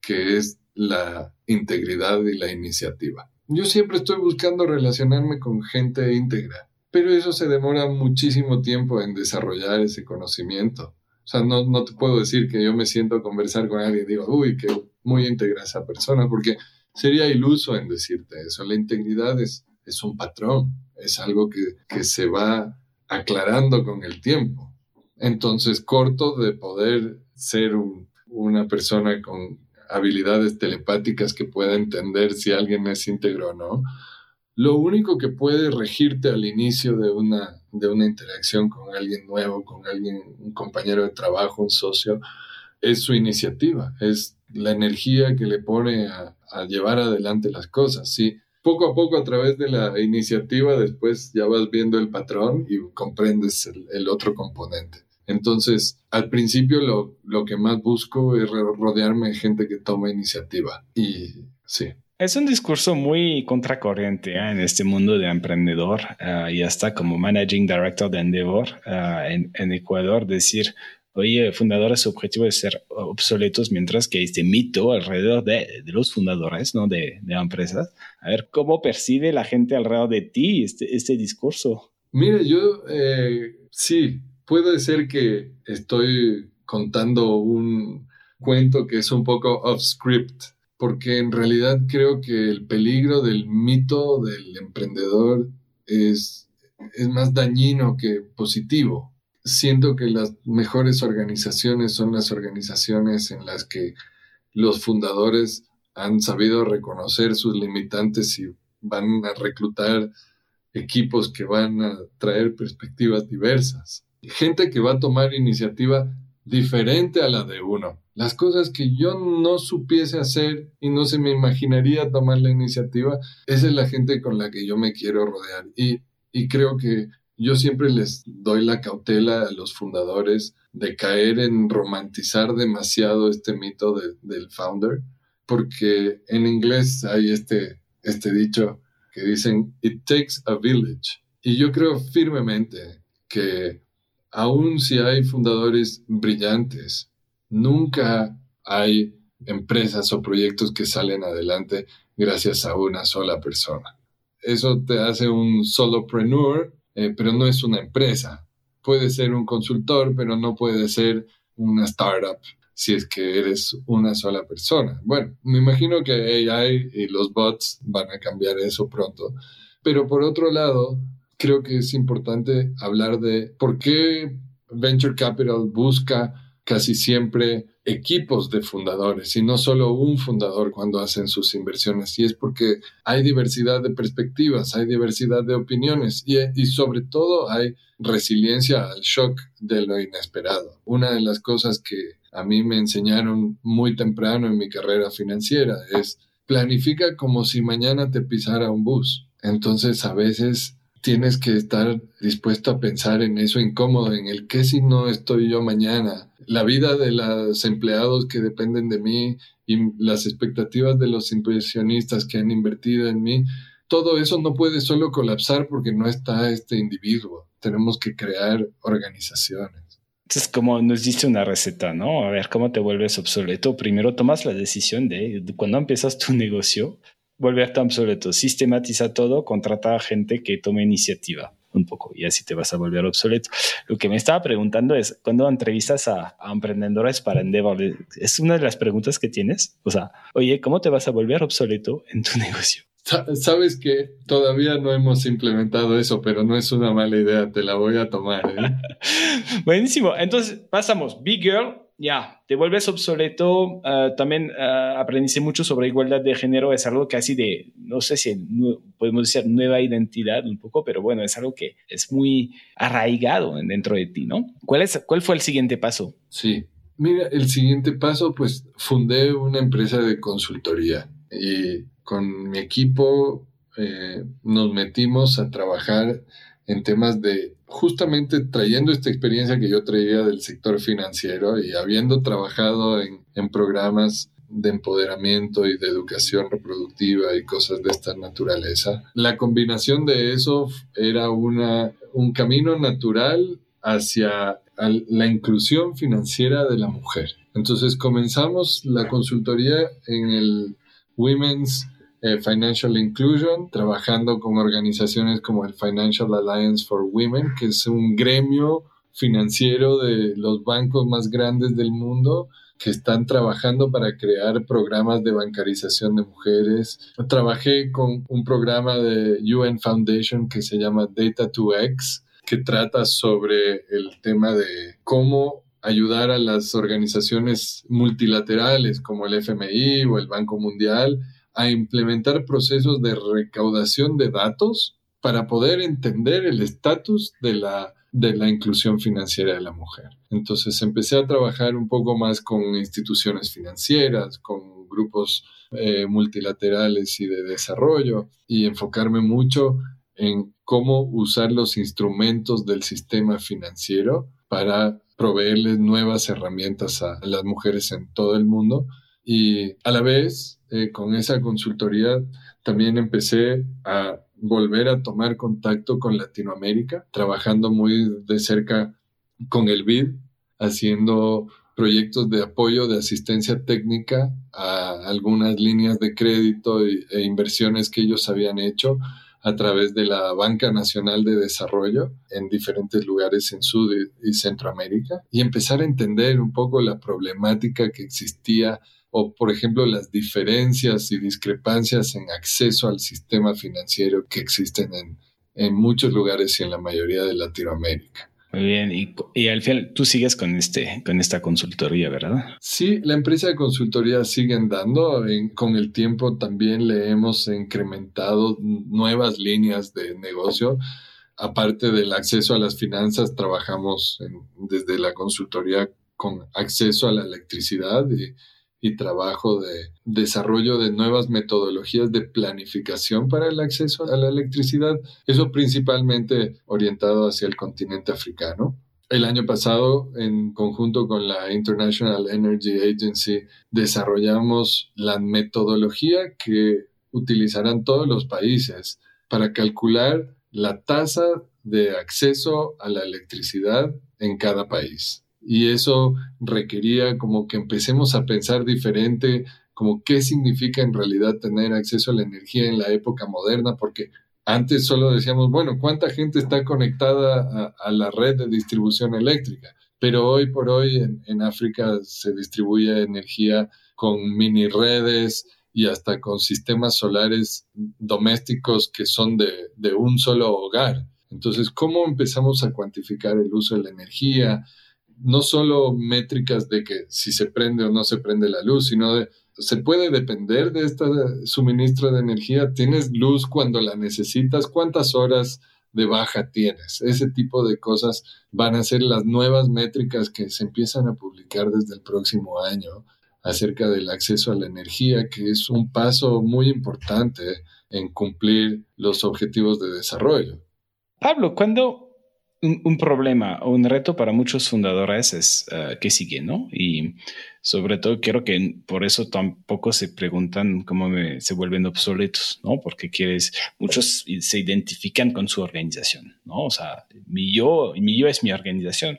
que es la integridad y la iniciativa. Yo siempre estoy buscando relacionarme con gente íntegra pero eso se demora muchísimo tiempo en desarrollar ese conocimiento. O sea, no, no te puedo decir que yo me siento a conversar con alguien y digo, uy, que muy íntegra esa persona, porque sería iluso en decirte eso. La integridad es, es un patrón, es algo que, que se va aclarando con el tiempo. Entonces, corto de poder ser una persona con habilidades telepáticas que pueda entender si alguien es íntegro o no, lo único que puede regirte al inicio de una, de una interacción con alguien nuevo, con alguien, un compañero de trabajo, un socio, es su iniciativa, es la energía que le pone a, llevar adelante las cosas. Sí, poco a poco a través de la iniciativa después ya vas viendo el patrón y comprendes el, el otro componente. Entonces, al principio lo, lo, que más busco es rodearme de gente que toma iniciativa. Y sí. Es un discurso muy contracorriente ¿eh? en este mundo de emprendedor uh, y hasta como managing director de Endeavor uh, en, en, Ecuador decir, oye, fundadores su objetivo es ser obsoletos, mientras que este mito alrededor de, de los fundadores ¿no? de, de, empresas. A ver, ¿cómo percibe la gente alrededor de ti este, este discurso? Mire, yo eh, sí, puede ser que estoy contando un cuento que es un poco off script porque en realidad creo que el peligro del mito del emprendedor es, más dañino que positivo. Siento que las mejores organizaciones son las organizaciones en las que los fundadores han sabido reconocer sus limitantes y van a reclutar equipos que van a traer perspectivas diversas. Gente que va a tomar iniciativa diferente a la de uno. Las cosas que yo no supiese hacer y no se me imaginaría tomar la iniciativa, esa es la gente con la que yo me quiero rodear. Y, creo que yo siempre les doy la cautela a los fundadores de caer en romantizar demasiado este mito del founder, porque en inglés hay este, este dicho que dicen, it takes a village. Y yo creo firmemente que aun si hay fundadores brillantes, nunca hay empresas o proyectos que salen adelante gracias a una sola persona. Eso te hace un solopreneur, eh, pero no es una empresa. Puede ser un consultor, pero no puede ser una startup si es que eres una sola persona. Bueno, me imagino que AI y los bots van a cambiar eso pronto. Pero por otro lado, creo que es importante hablar de por qué Venture Capital busca casi siempre equipos de fundadores y no solo un fundador cuando hacen sus inversiones. Y es porque hay diversidad de perspectivas, hay diversidad de opiniones y, y, sobre todo hay resiliencia al shock de lo inesperado. Una de las cosas que a mí me enseñaron muy temprano en mi carrera financiera es planifica como si mañana te pisara un bus. Entonces a veces tienes que estar dispuesto a pensar en eso incómodo, en el qué si no estoy yo mañana, la vida de los empleados que dependen de mí y las expectativas de los inversionistas que han invertido en mí. Todo eso no puede solo colapsar porque no está este individuo. Tenemos que crear organizaciones. Es como nos dice una receta, ¿no? A ver, ¿cómo te vuelves obsoleto? Primero tomas la decisión de, cuando empiezas tu negocio, volverte obsoleto. Sistematiza todo, contrata a gente que tome iniciativa un poco y así te vas a volver obsoleto. Lo que me estaba preguntando es, cuando entrevistas a, emprendedores para Endeavor, es una de las preguntas que tienes. O sea, oye, ¿cómo te vas a volver obsoleto en tu [laughs] negocio? Sabes que todavía no hemos implementado eso, pero no es una mala idea, te la voy a tomar. ¿eh? [laughs] Buenísimo. Entonces pasamos, Big Girl, ya, te vuelves obsoleto. Ah, también uh, aprendiste mucho sobre igualdad de género. Es algo casi de, no sé si podemos decir nueva identidad un poco, pero bueno, es algo que es muy arraigado dentro de ti, ¿no? ¿Cuál, es, cuál fue el siguiente paso? Sí, mira, el siguiente paso, pues fundé una empresa de consultoría y con mi equipo eh, nos metimos a trabajar en temas de justamente trayendo esta experiencia que yo traía del sector financiero y habiendo trabajado en, programas de empoderamiento y de educación reproductiva y cosas de esta naturaleza. La combinación de eso era una, un camino natural hacia la inclusión financiera de la mujer. Entonces comenzamos la consultoría en el Women's eh, Financial Inclusion, trabajando con organizaciones como el Financial Alliance for Women, que es un gremio financiero de los bancos más grandes del mundo que están trabajando para crear programas de bancarización de mujeres. Trabajé con un programa de UN Foundation que se llama Data 2X, que trata sobre el tema de cómo ayudar a las organizaciones multilaterales como el FMI o el Banco Mundial a implementar procesos de recaudación de datos para poder entender el estatus de la, de la inclusión financiera de la mujer. Entonces empecé a trabajar un poco más con instituciones financieras, con grupos eh, multilaterales y de desarrollo y enfocarme mucho en cómo usar los instrumentos del sistema financiero para proveerles nuevas herramientas a las mujeres en todo el mundo y a la vez eh, con esa consultoría también empecé a volver a tomar contacto con Latinoamérica, trabajando muy de cerca con el BID, haciendo proyectos de apoyo de asistencia técnica a algunas líneas de crédito e inversiones que ellos habían hecho a través de la Banca Nacional de Desarrollo en diferentes lugares en Sud y Centroamérica y empezar a entender un poco la problemática que existía o, por ejemplo, las diferencias y discrepancias en acceso al sistema financiero que existen en, en muchos lugares y en la mayoría de Latinoamérica. Muy bien, y, y, al final tú sigues con, este, con esta consultoría, ¿verdad? Sí, la empresa de consultoría sigue andando. con el tiempo también le hemos incrementado nuevas líneas de negocio. Aparte del acceso a las finanzas, trabajamos desde la consultoría con acceso a la electricidad y y trabajo de desarrollo de nuevas metodologías de planificación para el acceso a la electricidad, eso principalmente orientado hacia el continente africano. El año pasado, en conjunto con la International Energy Agency, desarrollamos la metodología que utilizarán todos los países para calcular la tasa de acceso a la electricidad en cada país y eso requería como que empecemos a pensar diferente, como qué significa en realidad tener acceso a la energía en la época moderna, porque antes solo decíamos, bueno, ¿cuánta gente está conectada a, la red de distribución eléctrica? Pero hoy por hoy en, África se distribuye energía con mini redes y hasta con sistemas solares domésticos que son de, de un solo hogar. Entonces, ¿cómo empezamos a cuantificar el uso de la energía? No solo métricas de que si se prende o no se prende la luz, sino de se puede depender de este suministro de energía. Tienes luz cuando la necesitas, cuántas horas de baja tienes. Ese tipo de cosas van a ser las nuevas métricas que se empiezan a publicar desde el próximo año acerca del acceso a la energía, que es un paso muy importante en cumplir los objetivos de desarrollo. Pablo, cuando un, problema o un reto para muchos fundadores es uh, qué sigue, ¿no? Y sobre todo quiero que por eso tampoco se preguntan cómo se vuelven obsoletos, ¿no? Porque quieres, muchos se identifican con su organización, ¿no? O sea, mi yo, mi yo es mi organización.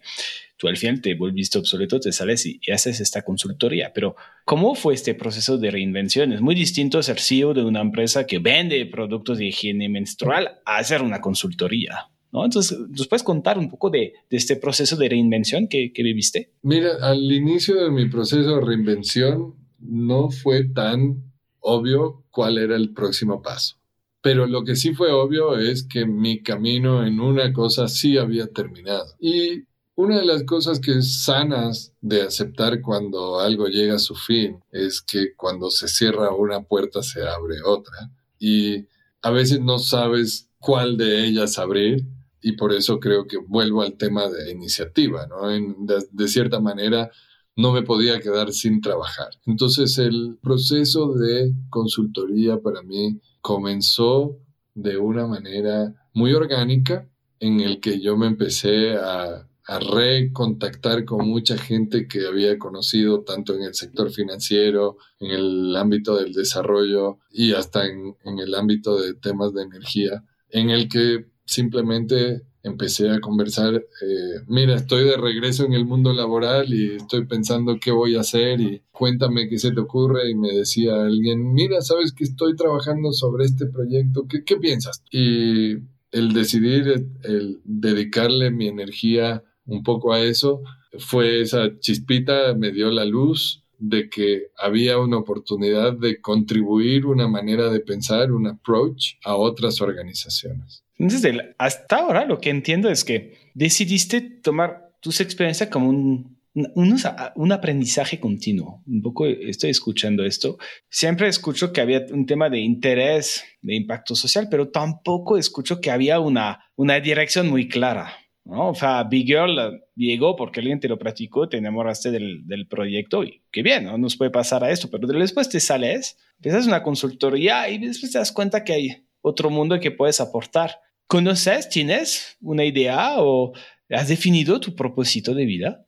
Tú al final te volviste obsoleto, te sales y, y haces esta consultoría. Pero, ¿cómo fue este proceso de reinvención? Es muy distinto ser CEO de una empresa que vende productos de higiene menstrual a hacer una consultoría. Entonces, ¿nos puedes contar un poco de, este proceso de reinvención que, viviste? Mira, al inicio de mi proceso de reinvención no fue tan obvio cuál era el próximo paso. Pero lo que sí fue obvio es que mi camino en una cosa sí había terminado. Y una de las cosas que es sanas de aceptar cuando algo llega a su fin es que cuando se cierra una puerta se abre otra. Y a veces no sabes cuál de ellas abrir y por eso creo que vuelvo al tema de iniciativa, ¿no? de, cierta manera no me podía quedar sin trabajar. Entonces el proceso de consultoría para mí comenzó de una manera muy orgánica en el que yo me empecé a, a recontactar con mucha gente que había conocido tanto en el sector financiero, en el ámbito del desarrollo y hasta en, en el ámbito de temas de energía, en el que simplemente empecé a conversar, eh, mira, estoy de regreso en el mundo laboral y estoy pensando qué voy a hacer y cuéntame qué se te ocurre y me decía alguien, mira, sabes que estoy trabajando sobre este proyecto, ¿qué, qué piensas? Y el decidir, el dedicarle mi energía un poco a eso, fue esa chispita, me dio la luz de que había una oportunidad de contribuir una manera de pensar, un approach a otras organizaciones. Entonces, hasta ahora lo que entiendo es que decidiste tomar tus experiencias como un, un, aprendizaje continuo. Un poco estoy escuchando esto. Siempre escucho que había un tema de interés, de impacto social, pero tampoco escucho que había una, una dirección muy clara. ¿no? O sea, Big Girl llegó porque alguien te lo practicó, te enamoraste del, del proyecto y qué bien, no nos puede pasar a esto, pero después te sales, empiezas una consultoría y después te das cuenta que hay otro mundo que puedes aportar. ¿Conoces, tienes una idea o has definido tu propósito de vida?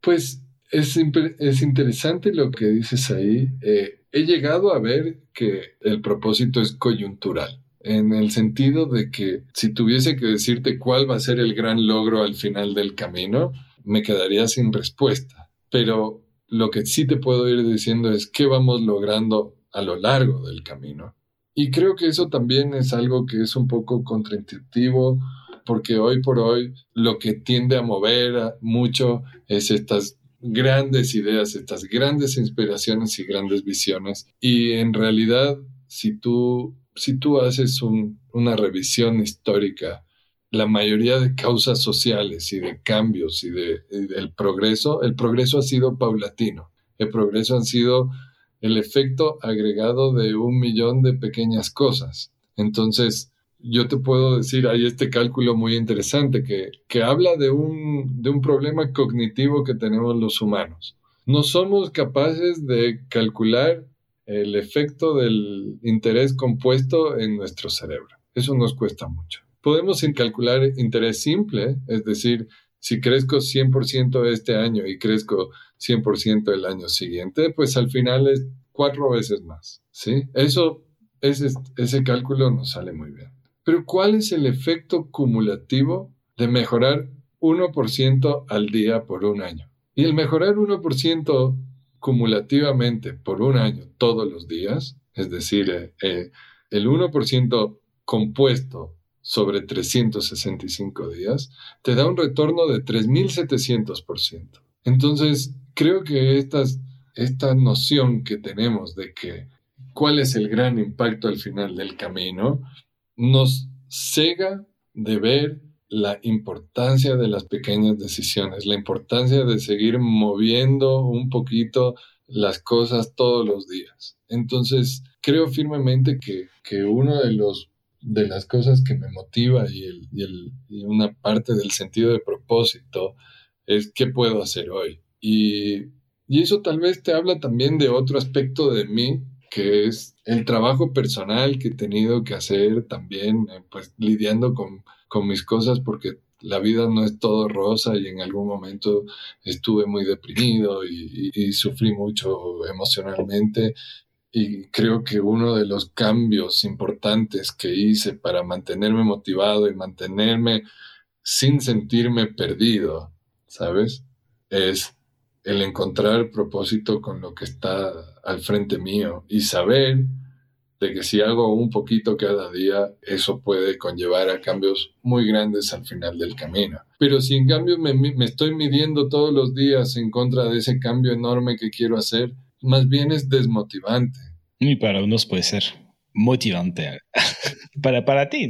Pues es, es interesante lo que dices ahí. Eh, he llegado a ver que el propósito es coyuntural en el sentido de que si tuviese que decirte cuál va a ser el gran logro al final del camino, me quedaría sin respuesta. Pero lo que sí te puedo ir diciendo es qué vamos logrando a lo largo del camino. Y creo que eso también es algo que es un poco contraintuitivo, porque hoy por hoy lo que tiende a mover mucho es estas grandes ideas, estas grandes inspiraciones y grandes visiones. Y en realidad, si tú si tú haces una revisión histórica, la mayoría de causas sociales y de cambios y, de, del progreso, el progreso ha sido paulatino. El progreso ha sido el efecto agregado de un millón de pequeñas cosas. Entonces, yo te puedo decir, hay este cálculo muy interesante que, que habla de un, de un problema cognitivo que tenemos los humanos. No somos capaces de calcular el efecto del interés compuesto en nuestro cerebro. Eso nos cuesta mucho. Podemos calcular interés simple, es decir, si crezco 100% este año y crezco 100% el año siguiente, pues al final es cuatro veces más, ¿sí? Eso, ese, ese cálculo nos sale muy bien. Pero ¿cuál es el efecto cumulativo de mejorar 1% al día por un año? Y el mejorar 1% cumulativamente por un año todos los días, es decir, eh, eh, el 1% compuesto sobre 365 días, te da un retorno de 3.700%. Entonces, creo que esta noción que tenemos de que cuál es el gran impacto al final del camino, nos cega de ver la importancia de las pequeñas decisiones, la importancia de seguir moviendo un poquito las cosas todos los días. Entonces, creo firmemente que, que uno de de las cosas que me motiva y, el, y, el, y, una parte del sentido de propósito es qué puedo hacer hoy. Y, y eso tal vez te habla también de otro aspecto de mí, que es el trabajo personal que he tenido que hacer también, eh, pues lidiando con con mis cosas porque la vida no es todo rosa y en algún momento estuve muy deprimido y, sufrí mucho emocionalmente y creo que uno de los cambios importantes que hice para mantenerme motivado y mantenerme sin sentirme perdido, ¿sabes? Es el encontrar propósito con lo que está al frente mío y saber de que si hago un poquito cada día, eso puede conllevar a cambios muy grandes al final del camino. Pero si en cambio me, estoy midiendo todos los días en contra de ese cambio enorme que quiero hacer, más bien es desmotivante. Y para unos puede ser motivante. [laughs] para, para ti.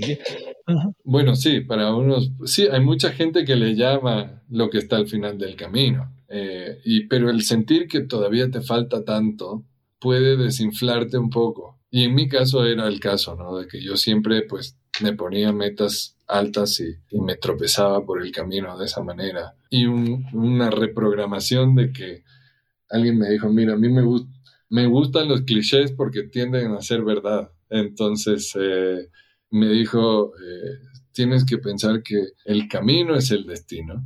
Bueno, sí, para unos, sí, hay mucha gente que le llama lo que está al final del camino. Eh, y, pero el sentir que todavía te falta tanto puede desinflarte un poco y en mi caso era el caso, ¿no? De que yo siempre pues me ponía metas altas y, me tropezaba por el camino de esa manera. Y una reprogramación de que alguien me dijo, mira, a mí me, me gustan los clichés porque tienden a ser verdad. Entonces eh, me dijo, eh, tienes que pensar que el camino es el destino.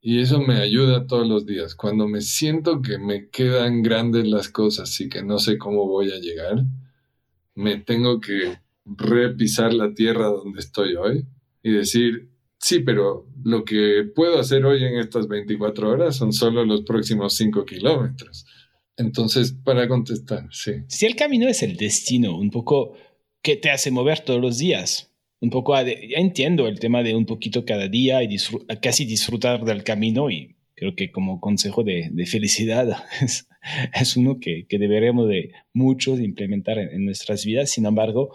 Y eso me ayuda todos los días. Cuando me siento que me quedan grandes las cosas y que no sé cómo voy a llegar, me tengo que repisar la tierra donde estoy hoy y decir, sí, pero lo que puedo hacer hoy en estas 24 horas son solo los próximos 5 kilómetros. Entonces, para contestar, sí. Si el camino es el destino, un poco que te hace mover todos los días, un poco, ya entiendo el tema de un poquito cada día y casi disfrutar del camino y creo que como consejo de, felicidad [laughs] es, uno que, que deberemos de muchos implementar en, nuestras vidas. Sin embargo,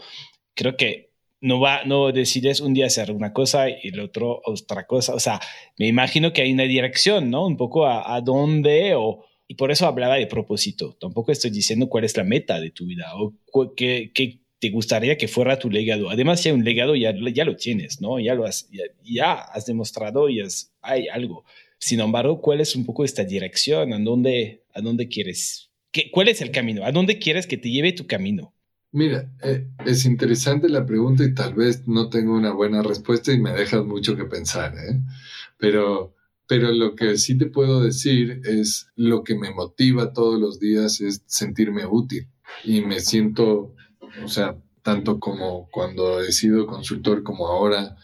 creo que no va, no decides un día hacer una cosa y el otro otra cosa. O sea, me imagino que hay una dirección, ¿no? Un poco a, a dónde o, y por eso hablaba de propósito. Tampoco estoy diciendo cuál es la meta de tu vida o qué, qué te gustaría que fuera tu legado. Además, si hay un legado, ya, ya lo tienes, ¿no? Ya lo has, ya, has demostrado y hay algo. Sin embargo, ¿cuál es un poco esta dirección? ¿A dónde, a dónde quieres? ¿Qué, ¿Cuál es el camino? ¿A dónde quieres que te lleve tu camino? Mira, eh, es interesante la pregunta y tal vez no tengo una buena respuesta y me dejas mucho que pensar, ¿eh? Pero, pero lo que sí te puedo decir es lo que me motiva todos los días es sentirme útil y me siento o sea, tanto como cuando he sido consultor como ahora,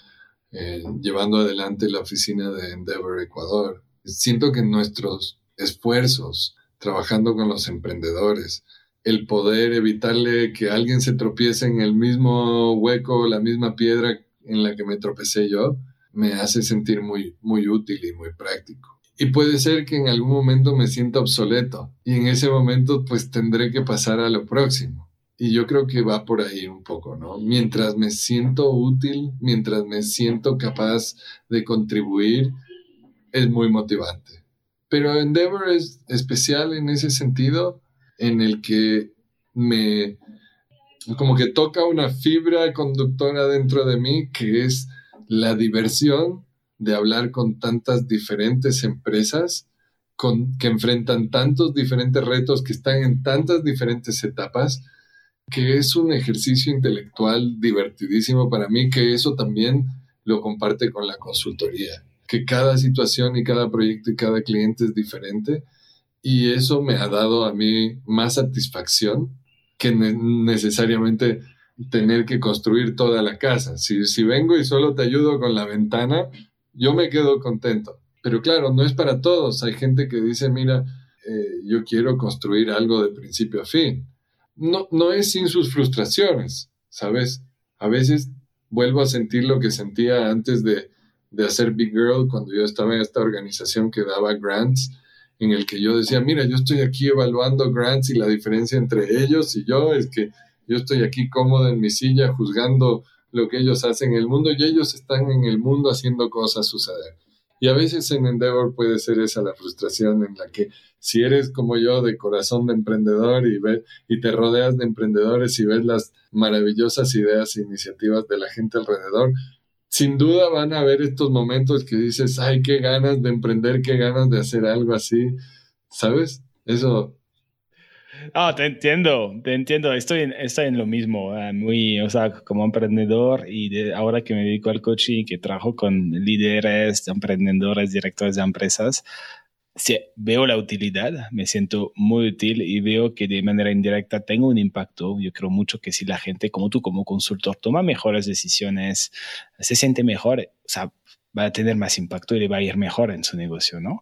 eh, llevando adelante la oficina de Endeavor Ecuador. Siento que nuestros esfuerzos trabajando con los emprendedores, el poder evitarle que alguien se tropiece en el mismo hueco, la misma piedra en la que me tropecé yo, me hace sentir muy, muy útil y muy práctico. Y puede ser que en algún momento me sienta obsoleto y en ese momento pues tendré que pasar a lo próximo. Y yo creo que va por ahí un poco, ¿no? Mientras me siento útil, mientras me siento capaz de contribuir, es muy motivante. Pero Endeavor es especial en ese sentido, en el que me, como que toca una fibra conductora dentro de mí, que es la diversión de hablar con tantas diferentes empresas con, que enfrentan tantos diferentes retos, que están en tantas diferentes etapas que es un ejercicio intelectual divertidísimo para mí, que eso también lo comparte con la consultoría, que cada situación y cada proyecto y cada cliente es diferente y eso me ha dado a mí más satisfacción que necesariamente tener que construir toda la casa. Si, si vengo y solo te ayudo con la ventana, yo me quedo contento. Pero claro, no es para todos. Hay gente que dice, mira, eh, yo quiero construir algo de principio a fin no, no es sin sus frustraciones, ¿sabes? A veces vuelvo a sentir lo que sentía antes de, de hacer Big Girl cuando yo estaba en esta organización que daba grants, en el que yo decía, mira, yo estoy aquí evaluando grants y la diferencia entre ellos y yo es que yo estoy aquí cómodo en mi silla juzgando lo que ellos hacen en el mundo y ellos están en el mundo haciendo cosas suceder. Y a veces en Endeavor puede ser esa la frustración en la que si eres como yo de corazón de emprendedor y, ve, y te rodeas de emprendedores y ves las maravillosas ideas e iniciativas de la gente alrededor, sin duda van a haber estos momentos que dices, ay, qué ganas de emprender, qué ganas de hacer algo así, ¿sabes? Eso Ah, te entiendo, te entiendo. Estoy en, estoy en lo mismo, ah, muy, o sea, como emprendedor y de, ahora que me dedico al coaching, que trabajo con líderes, emprendedores, directores de empresas, veo la utilidad, me siento muy útil y veo que de manera indirecta tengo un impacto. Yo creo mucho que si la gente, como tú, como consultor, toma mejores decisiones, se siente mejor, o sea, va a tener más impacto y va a ir mejor en su negocio, ¿no?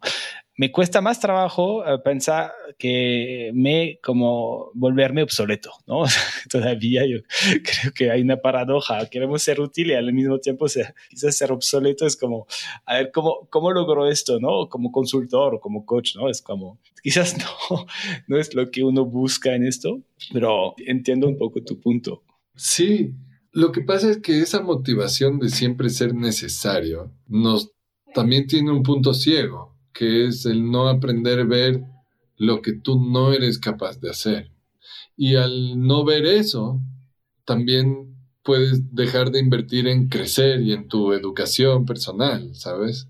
me cuesta más trabajo eh, pensar que me como volverme obsoleto, ¿no? [laughs] Todavía yo [laughs] creo que hay una paradoja, queremos ser útil y al mismo tiempo ser, quizás ser obsoleto es como, a ver, ¿cómo, cómo logro esto, no? Como consultor o como coach, ¿no? Es como, [laughs] quizás no, no es lo que uno busca en esto, pero entiendo un poco tu punto. Sí, lo que pasa es que esa motivación de siempre ser necesario nos también tiene un punto ciego que es el no aprender a ver lo que tú no eres capaz de hacer. Y al no ver eso, también puedes dejar de invertir en crecer y en tu educación personal, ¿sabes?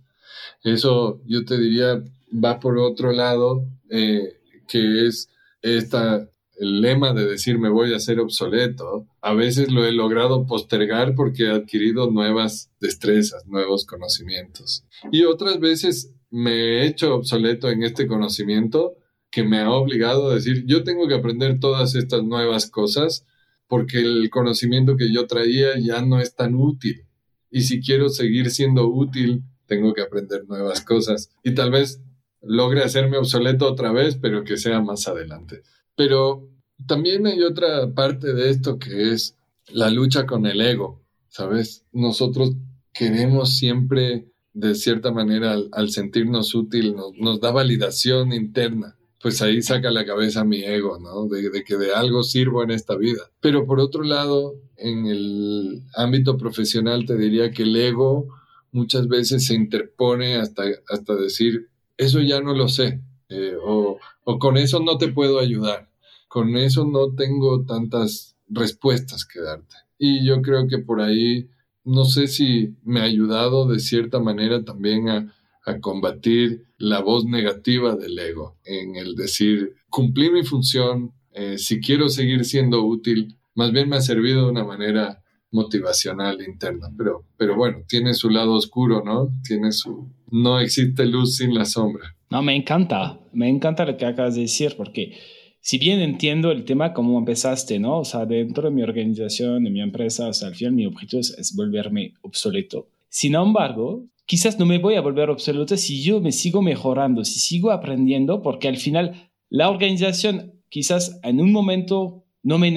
Eso yo te diría va por otro lado, eh, que es esta el lema de decir me voy a ser obsoleto, a veces lo he logrado postergar porque he adquirido nuevas destrezas, nuevos conocimientos. Y otras veces me he hecho obsoleto en este conocimiento que me ha obligado a decir, yo tengo que aprender todas estas nuevas cosas porque el conocimiento que yo traía ya no es tan útil. Y si quiero seguir siendo útil, tengo que aprender nuevas cosas. Y tal vez logre hacerme obsoleto otra vez, pero que sea más adelante. Pero también hay otra parte de esto que es la lucha con el ego, ¿sabes? Nosotros queremos siempre, de cierta manera, al, sentirnos útil, nos, da validación interna. Pues ahí saca la cabeza mi ego, ¿no? De, que de algo sirvo en esta vida. Pero por otro lado, en el ámbito profesional te diría que el ego muchas veces se interpone hasta, hasta decir, eso ya no lo sé, eh, o, con eso no te puedo ayudar, con eso no tengo tantas respuestas que darte. Y yo creo que por ahí, no sé si me ha ayudado de cierta manera también a, combatir la voz negativa del ego, en el decir, cumplí mi función, eh, si quiero seguir siendo útil, más bien me ha servido de una manera motivacional interna, pero, pero bueno, tiene su lado oscuro, ¿no? Tiene su... No existe luz sin la sombra. No, me encanta, me encanta lo que acabas de decir, porque si bien entiendo el tema como empezaste, ¿no? O sea, dentro de mi organización, de mi empresa, o sea, al final mi objetivo es, volverme obsoleto. Sin embargo, quizás no me voy a volver obsoleto si yo me sigo mejorando, si sigo aprendiendo, porque al final la organización quizás en un momento no, me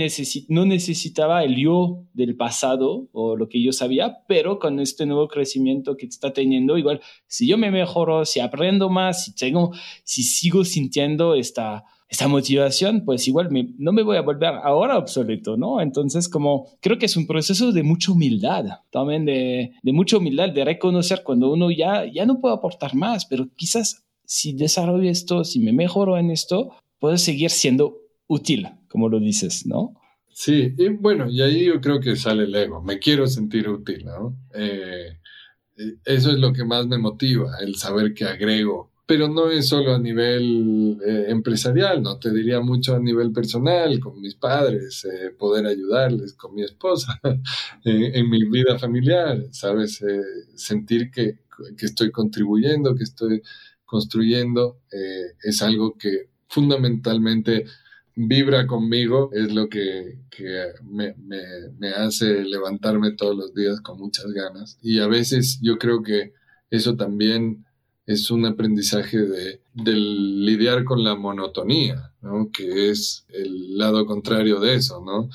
no necesitaba el yo del pasado o lo que yo sabía, pero con este nuevo crecimiento que está teniendo, igual, si yo me mejoro, si aprendo más, si, tengo, si sigo sintiendo esta, esta motivación, pues igual no me voy a volver ahora obsoleto, ¿no? Entonces, como creo que es un proceso de mucha humildad, también de, de mucha humildad, de reconocer cuando uno ya, ya no puede aportar más, pero quizás si desarrollo esto, si me mejoro en esto, puedo seguir siendo útil como lo dices, ¿no? Sí, y bueno, y ahí yo creo que sale el ego, me quiero sentir útil, ¿no? Eh, eso es lo que más me motiva, el saber que agrego, pero no es solo a nivel eh, empresarial, no te diría mucho a nivel personal, con mis padres, eh, poder ayudarles, con mi esposa, [laughs] en mi vida familiar, ¿sabes? sentir que, que, estoy contribuyendo, que estoy construyendo, es algo que fundamentalmente vibra conmigo, es lo que, me, hace levantarme todos los días con muchas ganas. Y a veces yo creo que eso también es un aprendizaje de, lidiar con la monotonía, ¿no? que es el lado contrario de eso. ¿no?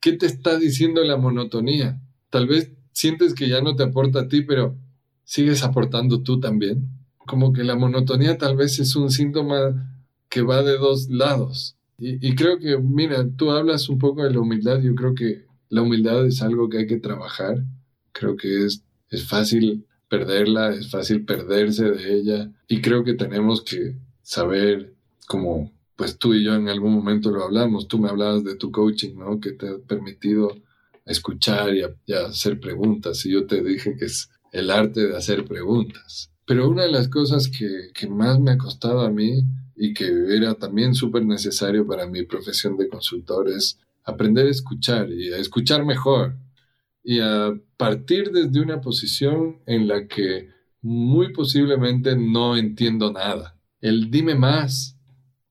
¿Qué te está diciendo la monotonía? Tal vez sientes que ya no te aporta a ti, pero sigues aportando tú también. Como que la monotonía tal vez es un síntoma que va de dos lados. Y, creo que, mira, tú hablas un poco de la humildad, yo creo que la humildad es algo que hay que trabajar, creo que es, es fácil perderla, es fácil perderse de ella y creo que tenemos que saber como pues tú y yo en algún momento lo hablamos, tú me hablabas de tu coaching, ¿no? Que te ha permitido escuchar y, y hacer preguntas y yo te dije que es el arte de hacer preguntas. Pero una de las cosas que, que más me ha costado a mí y que era también súper necesario para mi profesión de consultor es aprender a escuchar y a escuchar mejor y a partir desde una posición en la que muy posiblemente no entiendo nada. El dime más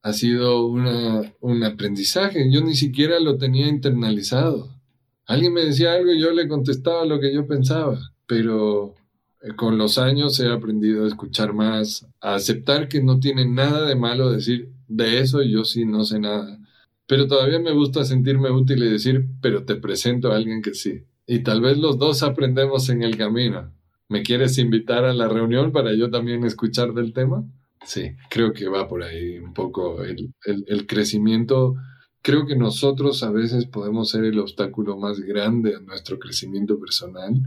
ha sido un aprendizaje, yo ni siquiera lo tenía internalizado. Alguien me decía algo y yo le contestaba lo que yo pensaba, pero con los años he aprendido a escuchar más, a aceptar que no tiene nada de malo decir de eso yo sí no sé nada. Pero todavía me gusta sentirme útil y decir, pero te presento a alguien que sí. Y tal vez los dos aprendemos en el camino. ¿Me quieres invitar a la reunión para yo también escuchar del tema? Sí, creo que va por ahí un poco el, el, el crecimiento. Creo que nosotros a veces podemos ser el obstáculo más grande a nuestro crecimiento personal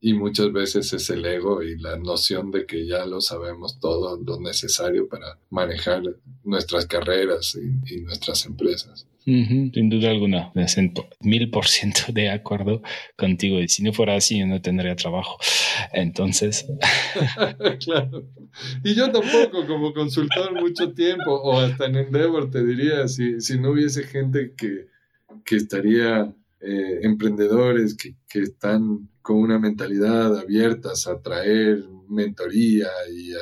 y muchas veces es el ego y la noción de que ya lo sabemos todo lo necesario para manejar nuestras carreras y, nuestras empresas. sin duda alguna, me siento mil por ciento de acuerdo contigo. Y si no fuera así, yo no tendría trabajo. Entonces. [laughs] claro. Y yo tampoco, como consultor, mucho tiempo, o hasta en Endeavor, te diría, si, si no hubiese gente que, que estaría eh, emprendedores que, que, están con una mentalidad abiertas a traer mentoría y a,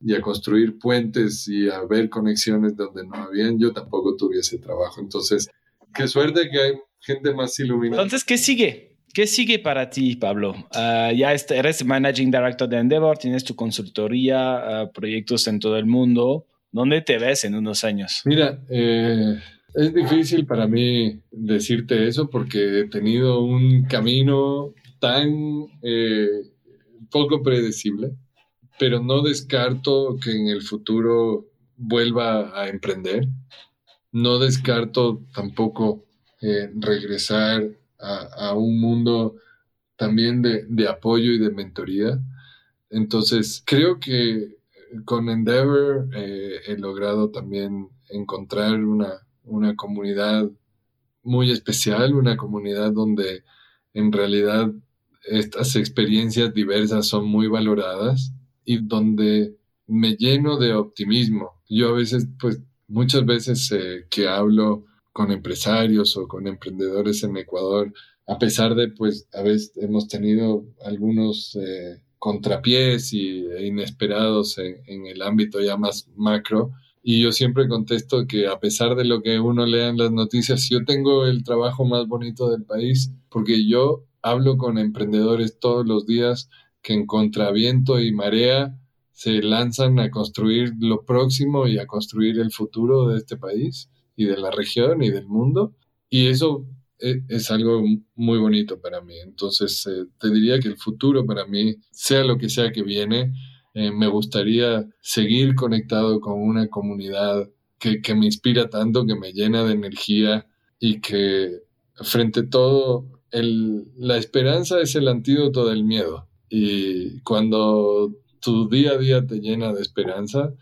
y a, construir puentes y a ver conexiones donde no habían, yo tampoco tuviese trabajo. Entonces, qué suerte que hay gente más iluminada. Entonces, ¿qué sigue? ¿Qué sigue para ti, Pablo? Ah, ya eres Managing Director de Endeavor, tienes tu consultoría, uh, proyectos en todo el mundo. ¿Dónde te ves en unos años? Mira, eh, es difícil para mí decirte eso porque he tenido un camino tan eh, poco predecible, pero no descarto que en el futuro vuelva a emprender. No descarto tampoco eh, regresar a, un mundo también de, apoyo y de mentoría. Entonces, creo que con Endeavor eh, he logrado también encontrar una, una comunidad muy especial, una comunidad donde en realidad estas experiencias diversas son muy valoradas y donde me lleno de optimismo. Yo a veces, pues muchas veces eh, que hablo con empresarios o con emprendedores en Ecuador, a pesar de, pues, a veces hemos tenido algunos eh, contrapiés y, e inesperados en, en el ámbito ya más macro, y yo siempre contesto que a pesar de lo que uno lea en las noticias, yo tengo el trabajo más bonito del país porque yo hablo con emprendedores todos los días que en contraviento y marea se lanzan a construir lo próximo y a construir el futuro de este país y de la región y del mundo. Y eso e, es, algo muy bonito para mí. Entonces, eh, te diría que el futuro para mí, sea lo que sea que viene, eh, me gustaría seguir conectado con una comunidad que, me inspira tanto, que me llena de energía y que frente a todo, la esperanza es el antídoto del miedo. Y cuando tu día a día te llena de esperanza,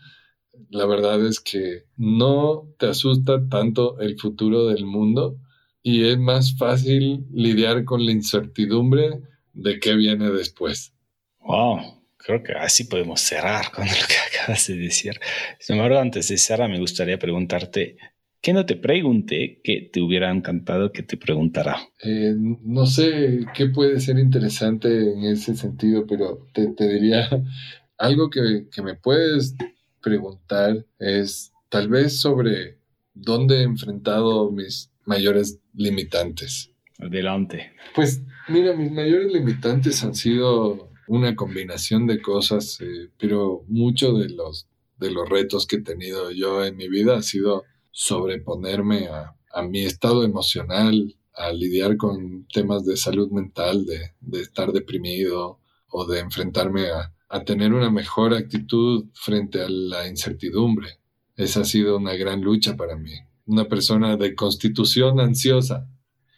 la verdad es que no te asusta tanto el futuro del mundo y es más fácil lidiar con la incertidumbre de qué viene después. Wow, creo que así podemos cerrar [laughs] con lo que acabas de decir. Sin embargo, antes de cerrar, me gustaría preguntarte, ¿qué no te pregunté que te hubiera encantado que te preguntara? Eh, no sé qué puede ser interesante en ese sentido, pero te, diría [laughs] algo que, que me puedes preguntar es tal vez sobre dónde he enfrentado mis mayores limitantes. Adelante. Pues mira, mis mayores limitantes han sido una combinación de cosas, eh, pero mucho de los, de los retos que he tenido yo en mi vida ha sido sobreponerme a, mi estado emocional, a lidiar con temas de salud mental, de, de estar deprimido o de enfrentarme a, a tener una mejor actitud frente a la incertidumbre. Esa ha sido una gran lucha para mí. Una persona de constitución ansiosa,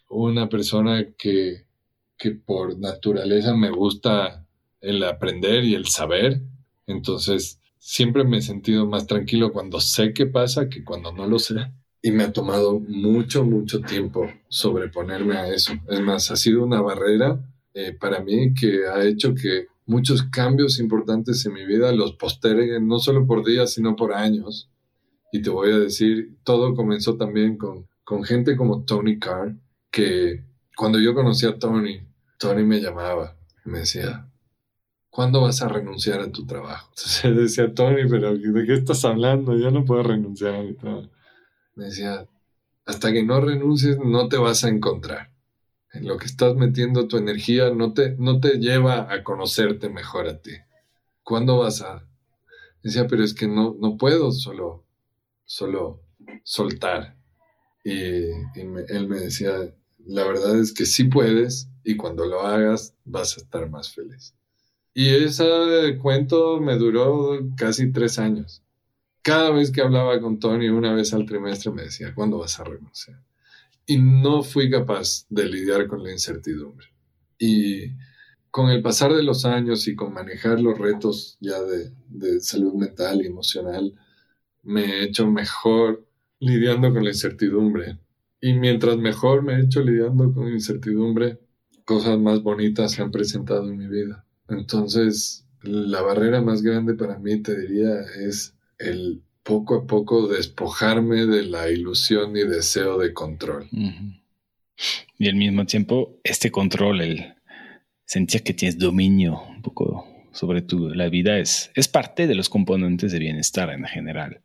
una persona que, que por naturaleza me gusta el aprender y el saber. Entonces, siempre me he sentido más tranquilo cuando sé qué pasa que cuando no lo sé. Y me ha tomado mucho, mucho tiempo sobreponerme a eso. Es más, ha sido una barrera eh, para mí que ha hecho que muchos cambios importantes en mi vida los posterguen, no solo por días, sino por años. Y te voy a decir, todo comenzó también con, con gente como Tony Carr, que cuando yo conocí a Tony, Tony me llamaba, me decía, ¿cuándo vas a renunciar a tu trabajo? [laughs] Entonces decía, Tony, pero ¿de qué estás hablando? Yo no puedo renunciar a mi trabajo. Me decía, hasta que no renuncies no te vas a encontrar. En lo que estás metiendo tu energía no te, no te lleva a conocerte mejor a ti. ¿Cuándo vas a...? Decía, pero es que no, no puedo solo, solo soltar. Y, él me decía, la verdad es que sí puedes y cuando lo hagas vas a estar más feliz. Y ese cuento me duró casi tres años. Cada vez que hablaba con Tony una vez al trimestre me decía, ¿cuándo vas a renunciar? Y no fui capaz de lidiar con la incertidumbre. Y con el pasar de los años y con manejar los retos ya de, salud mental y emocional, me he hecho mejor lidiando con la incertidumbre. Y mientras mejor me he hecho lidiando con incertidumbre, cosas más bonitas se han presentado en mi vida. Entonces, la barrera más grande para mí, te diría, es el poco a poco despojarme de la ilusión y deseo de control. Y al mismo tiempo, este control, el sentir que tienes dominio un poco sobre tu, la vida, es, es parte de los componentes de bienestar en general.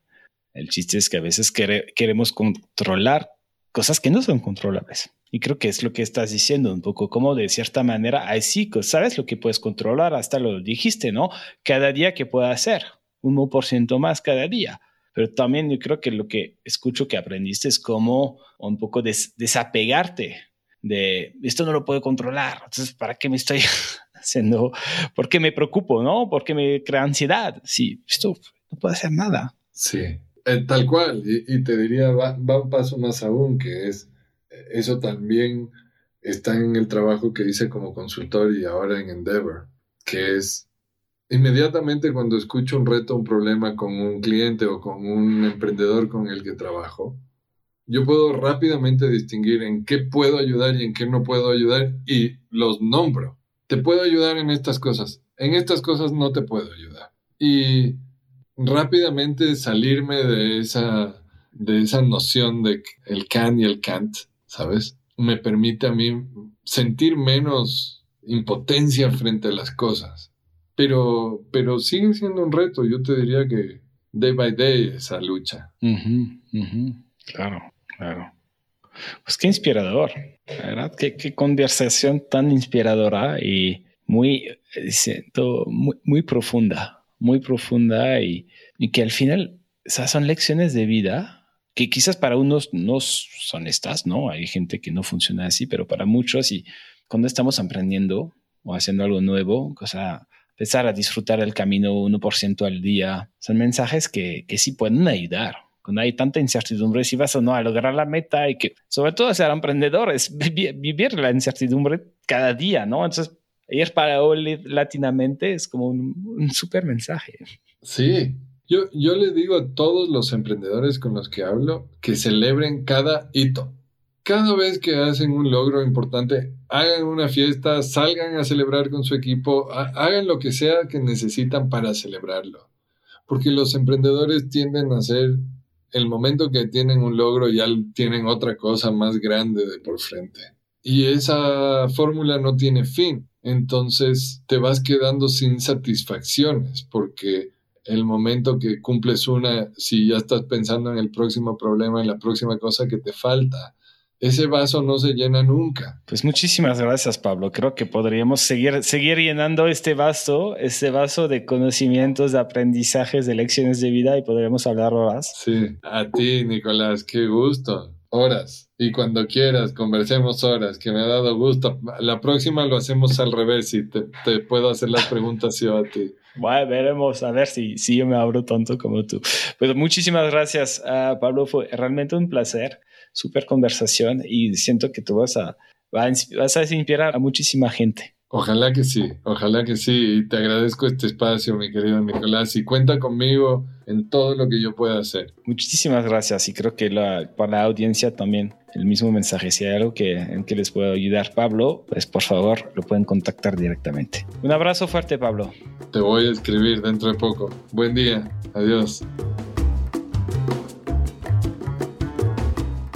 El chiste es que a veces queremos controlar cosas que no son controlables. Y creo que es lo que estás diciendo un poco, como de cierta manera, hay sí, sabes lo que puedes controlar, hasta lo dijiste, ¿no? Cada día que pueda hacer, un 1% más cada día. Pero también yo creo que lo que escucho que aprendiste es como un poco desapegarte de esto no lo puedo controlar. Entonces, ¿para qué me estoy [laughs] haciendo? ¿Por qué me preocupo? ¿No? ¿Por qué me crea ansiedad? Sí, esto no puede hacer nada. Sí, eh, tal cual. Y, te diría, va, un paso más aún, que es, eso también está en el trabajo que hice como consultor y ahora en Endeavor, que es inmediatamente cuando escucho un reto, un problema con un cliente o con un emprendedor con el que trabajo, yo puedo rápidamente distinguir en qué puedo ayudar y en qué no puedo ayudar y los nombro. Te puedo ayudar en estas cosas, en estas cosas no te puedo ayudar. Y rápidamente salirme de esa, de esa noción de el can y el can't, ¿sabes? Me permite a mí sentir menos impotencia frente a las cosas. Pero, pero sigue siendo un reto, yo te diría que day by day esa lucha. Claro. Claro. Pues qué inspirador, ¿verdad? Qué, conversación tan inspiradora y muy, siento, muy, muy profunda, muy profunda y, que al final esas son lecciones de vida que quizás para unos no son estas, ¿no? Hay gente que no funciona así, pero para muchos y cuando estamos aprendiendo o haciendo algo nuevo, cosa, empezar a disfrutar el camino 1% al día, son mensajes que, que sí pueden ayudar cuando hay tanta incertidumbre si vas o no a lograr la meta y que sobre todo ser emprendedor es [laughs] vivir la incertidumbre cada día, ¿no? Entonces, ir para hoy latinamente es como un, un súper mensaje. Sí, yo, yo le digo a todos los emprendedores con los que hablo que celebren cada hito. Cada vez que hacen un logro importante, hagan una fiesta, salgan a celebrar con su equipo, hagan lo que sea que necesitan para celebrarlo. Porque los emprendedores tienden a ser el momento que tienen un logro ya tienen otra cosa más grande de por frente. Y esa fórmula no tiene fin. Entonces te vas quedando sin satisfacciones porque el momento que cumples una, si ya estás pensando en el próximo problema, en la próxima cosa que te falta, ese vaso no se llena nunca. Pues muchísimas gracias, Pablo. Creo que podríamos seguir, seguir llenando este vaso, este vaso de conocimientos, de aprendizajes, de lecciones de vida y podríamos hablar horas. Sí, a ti, Nicolás, qué gusto. Horas. Y cuando quieras, conversemos horas, que me ha dado gusto. La próxima lo hacemos al revés y te, puedo hacer las preguntas yo a ti. Bueno, veremos a ver si, si yo me abro tanto como tú. Pues muchísimas gracias, uh, Pablo. Fue realmente un placer súper conversación y siento que tú vas a, vas a inspirar a muchísima gente. Ojalá que sí, ojalá que sí. Y te agradezco este espacio, mi querido Nicolás, y cuenta conmigo en todo lo que yo pueda hacer. Muchísimas gracias y creo que la, para la audiencia también el mismo mensaje. Si hay algo que, en que les puedo ayudar, Pablo, pues por favor lo pueden contactar directamente. Un abrazo fuerte, Pablo. Te voy a escribir dentro de poco. Buen día. Adiós.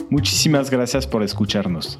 Muchísimas gracias por escucharnos.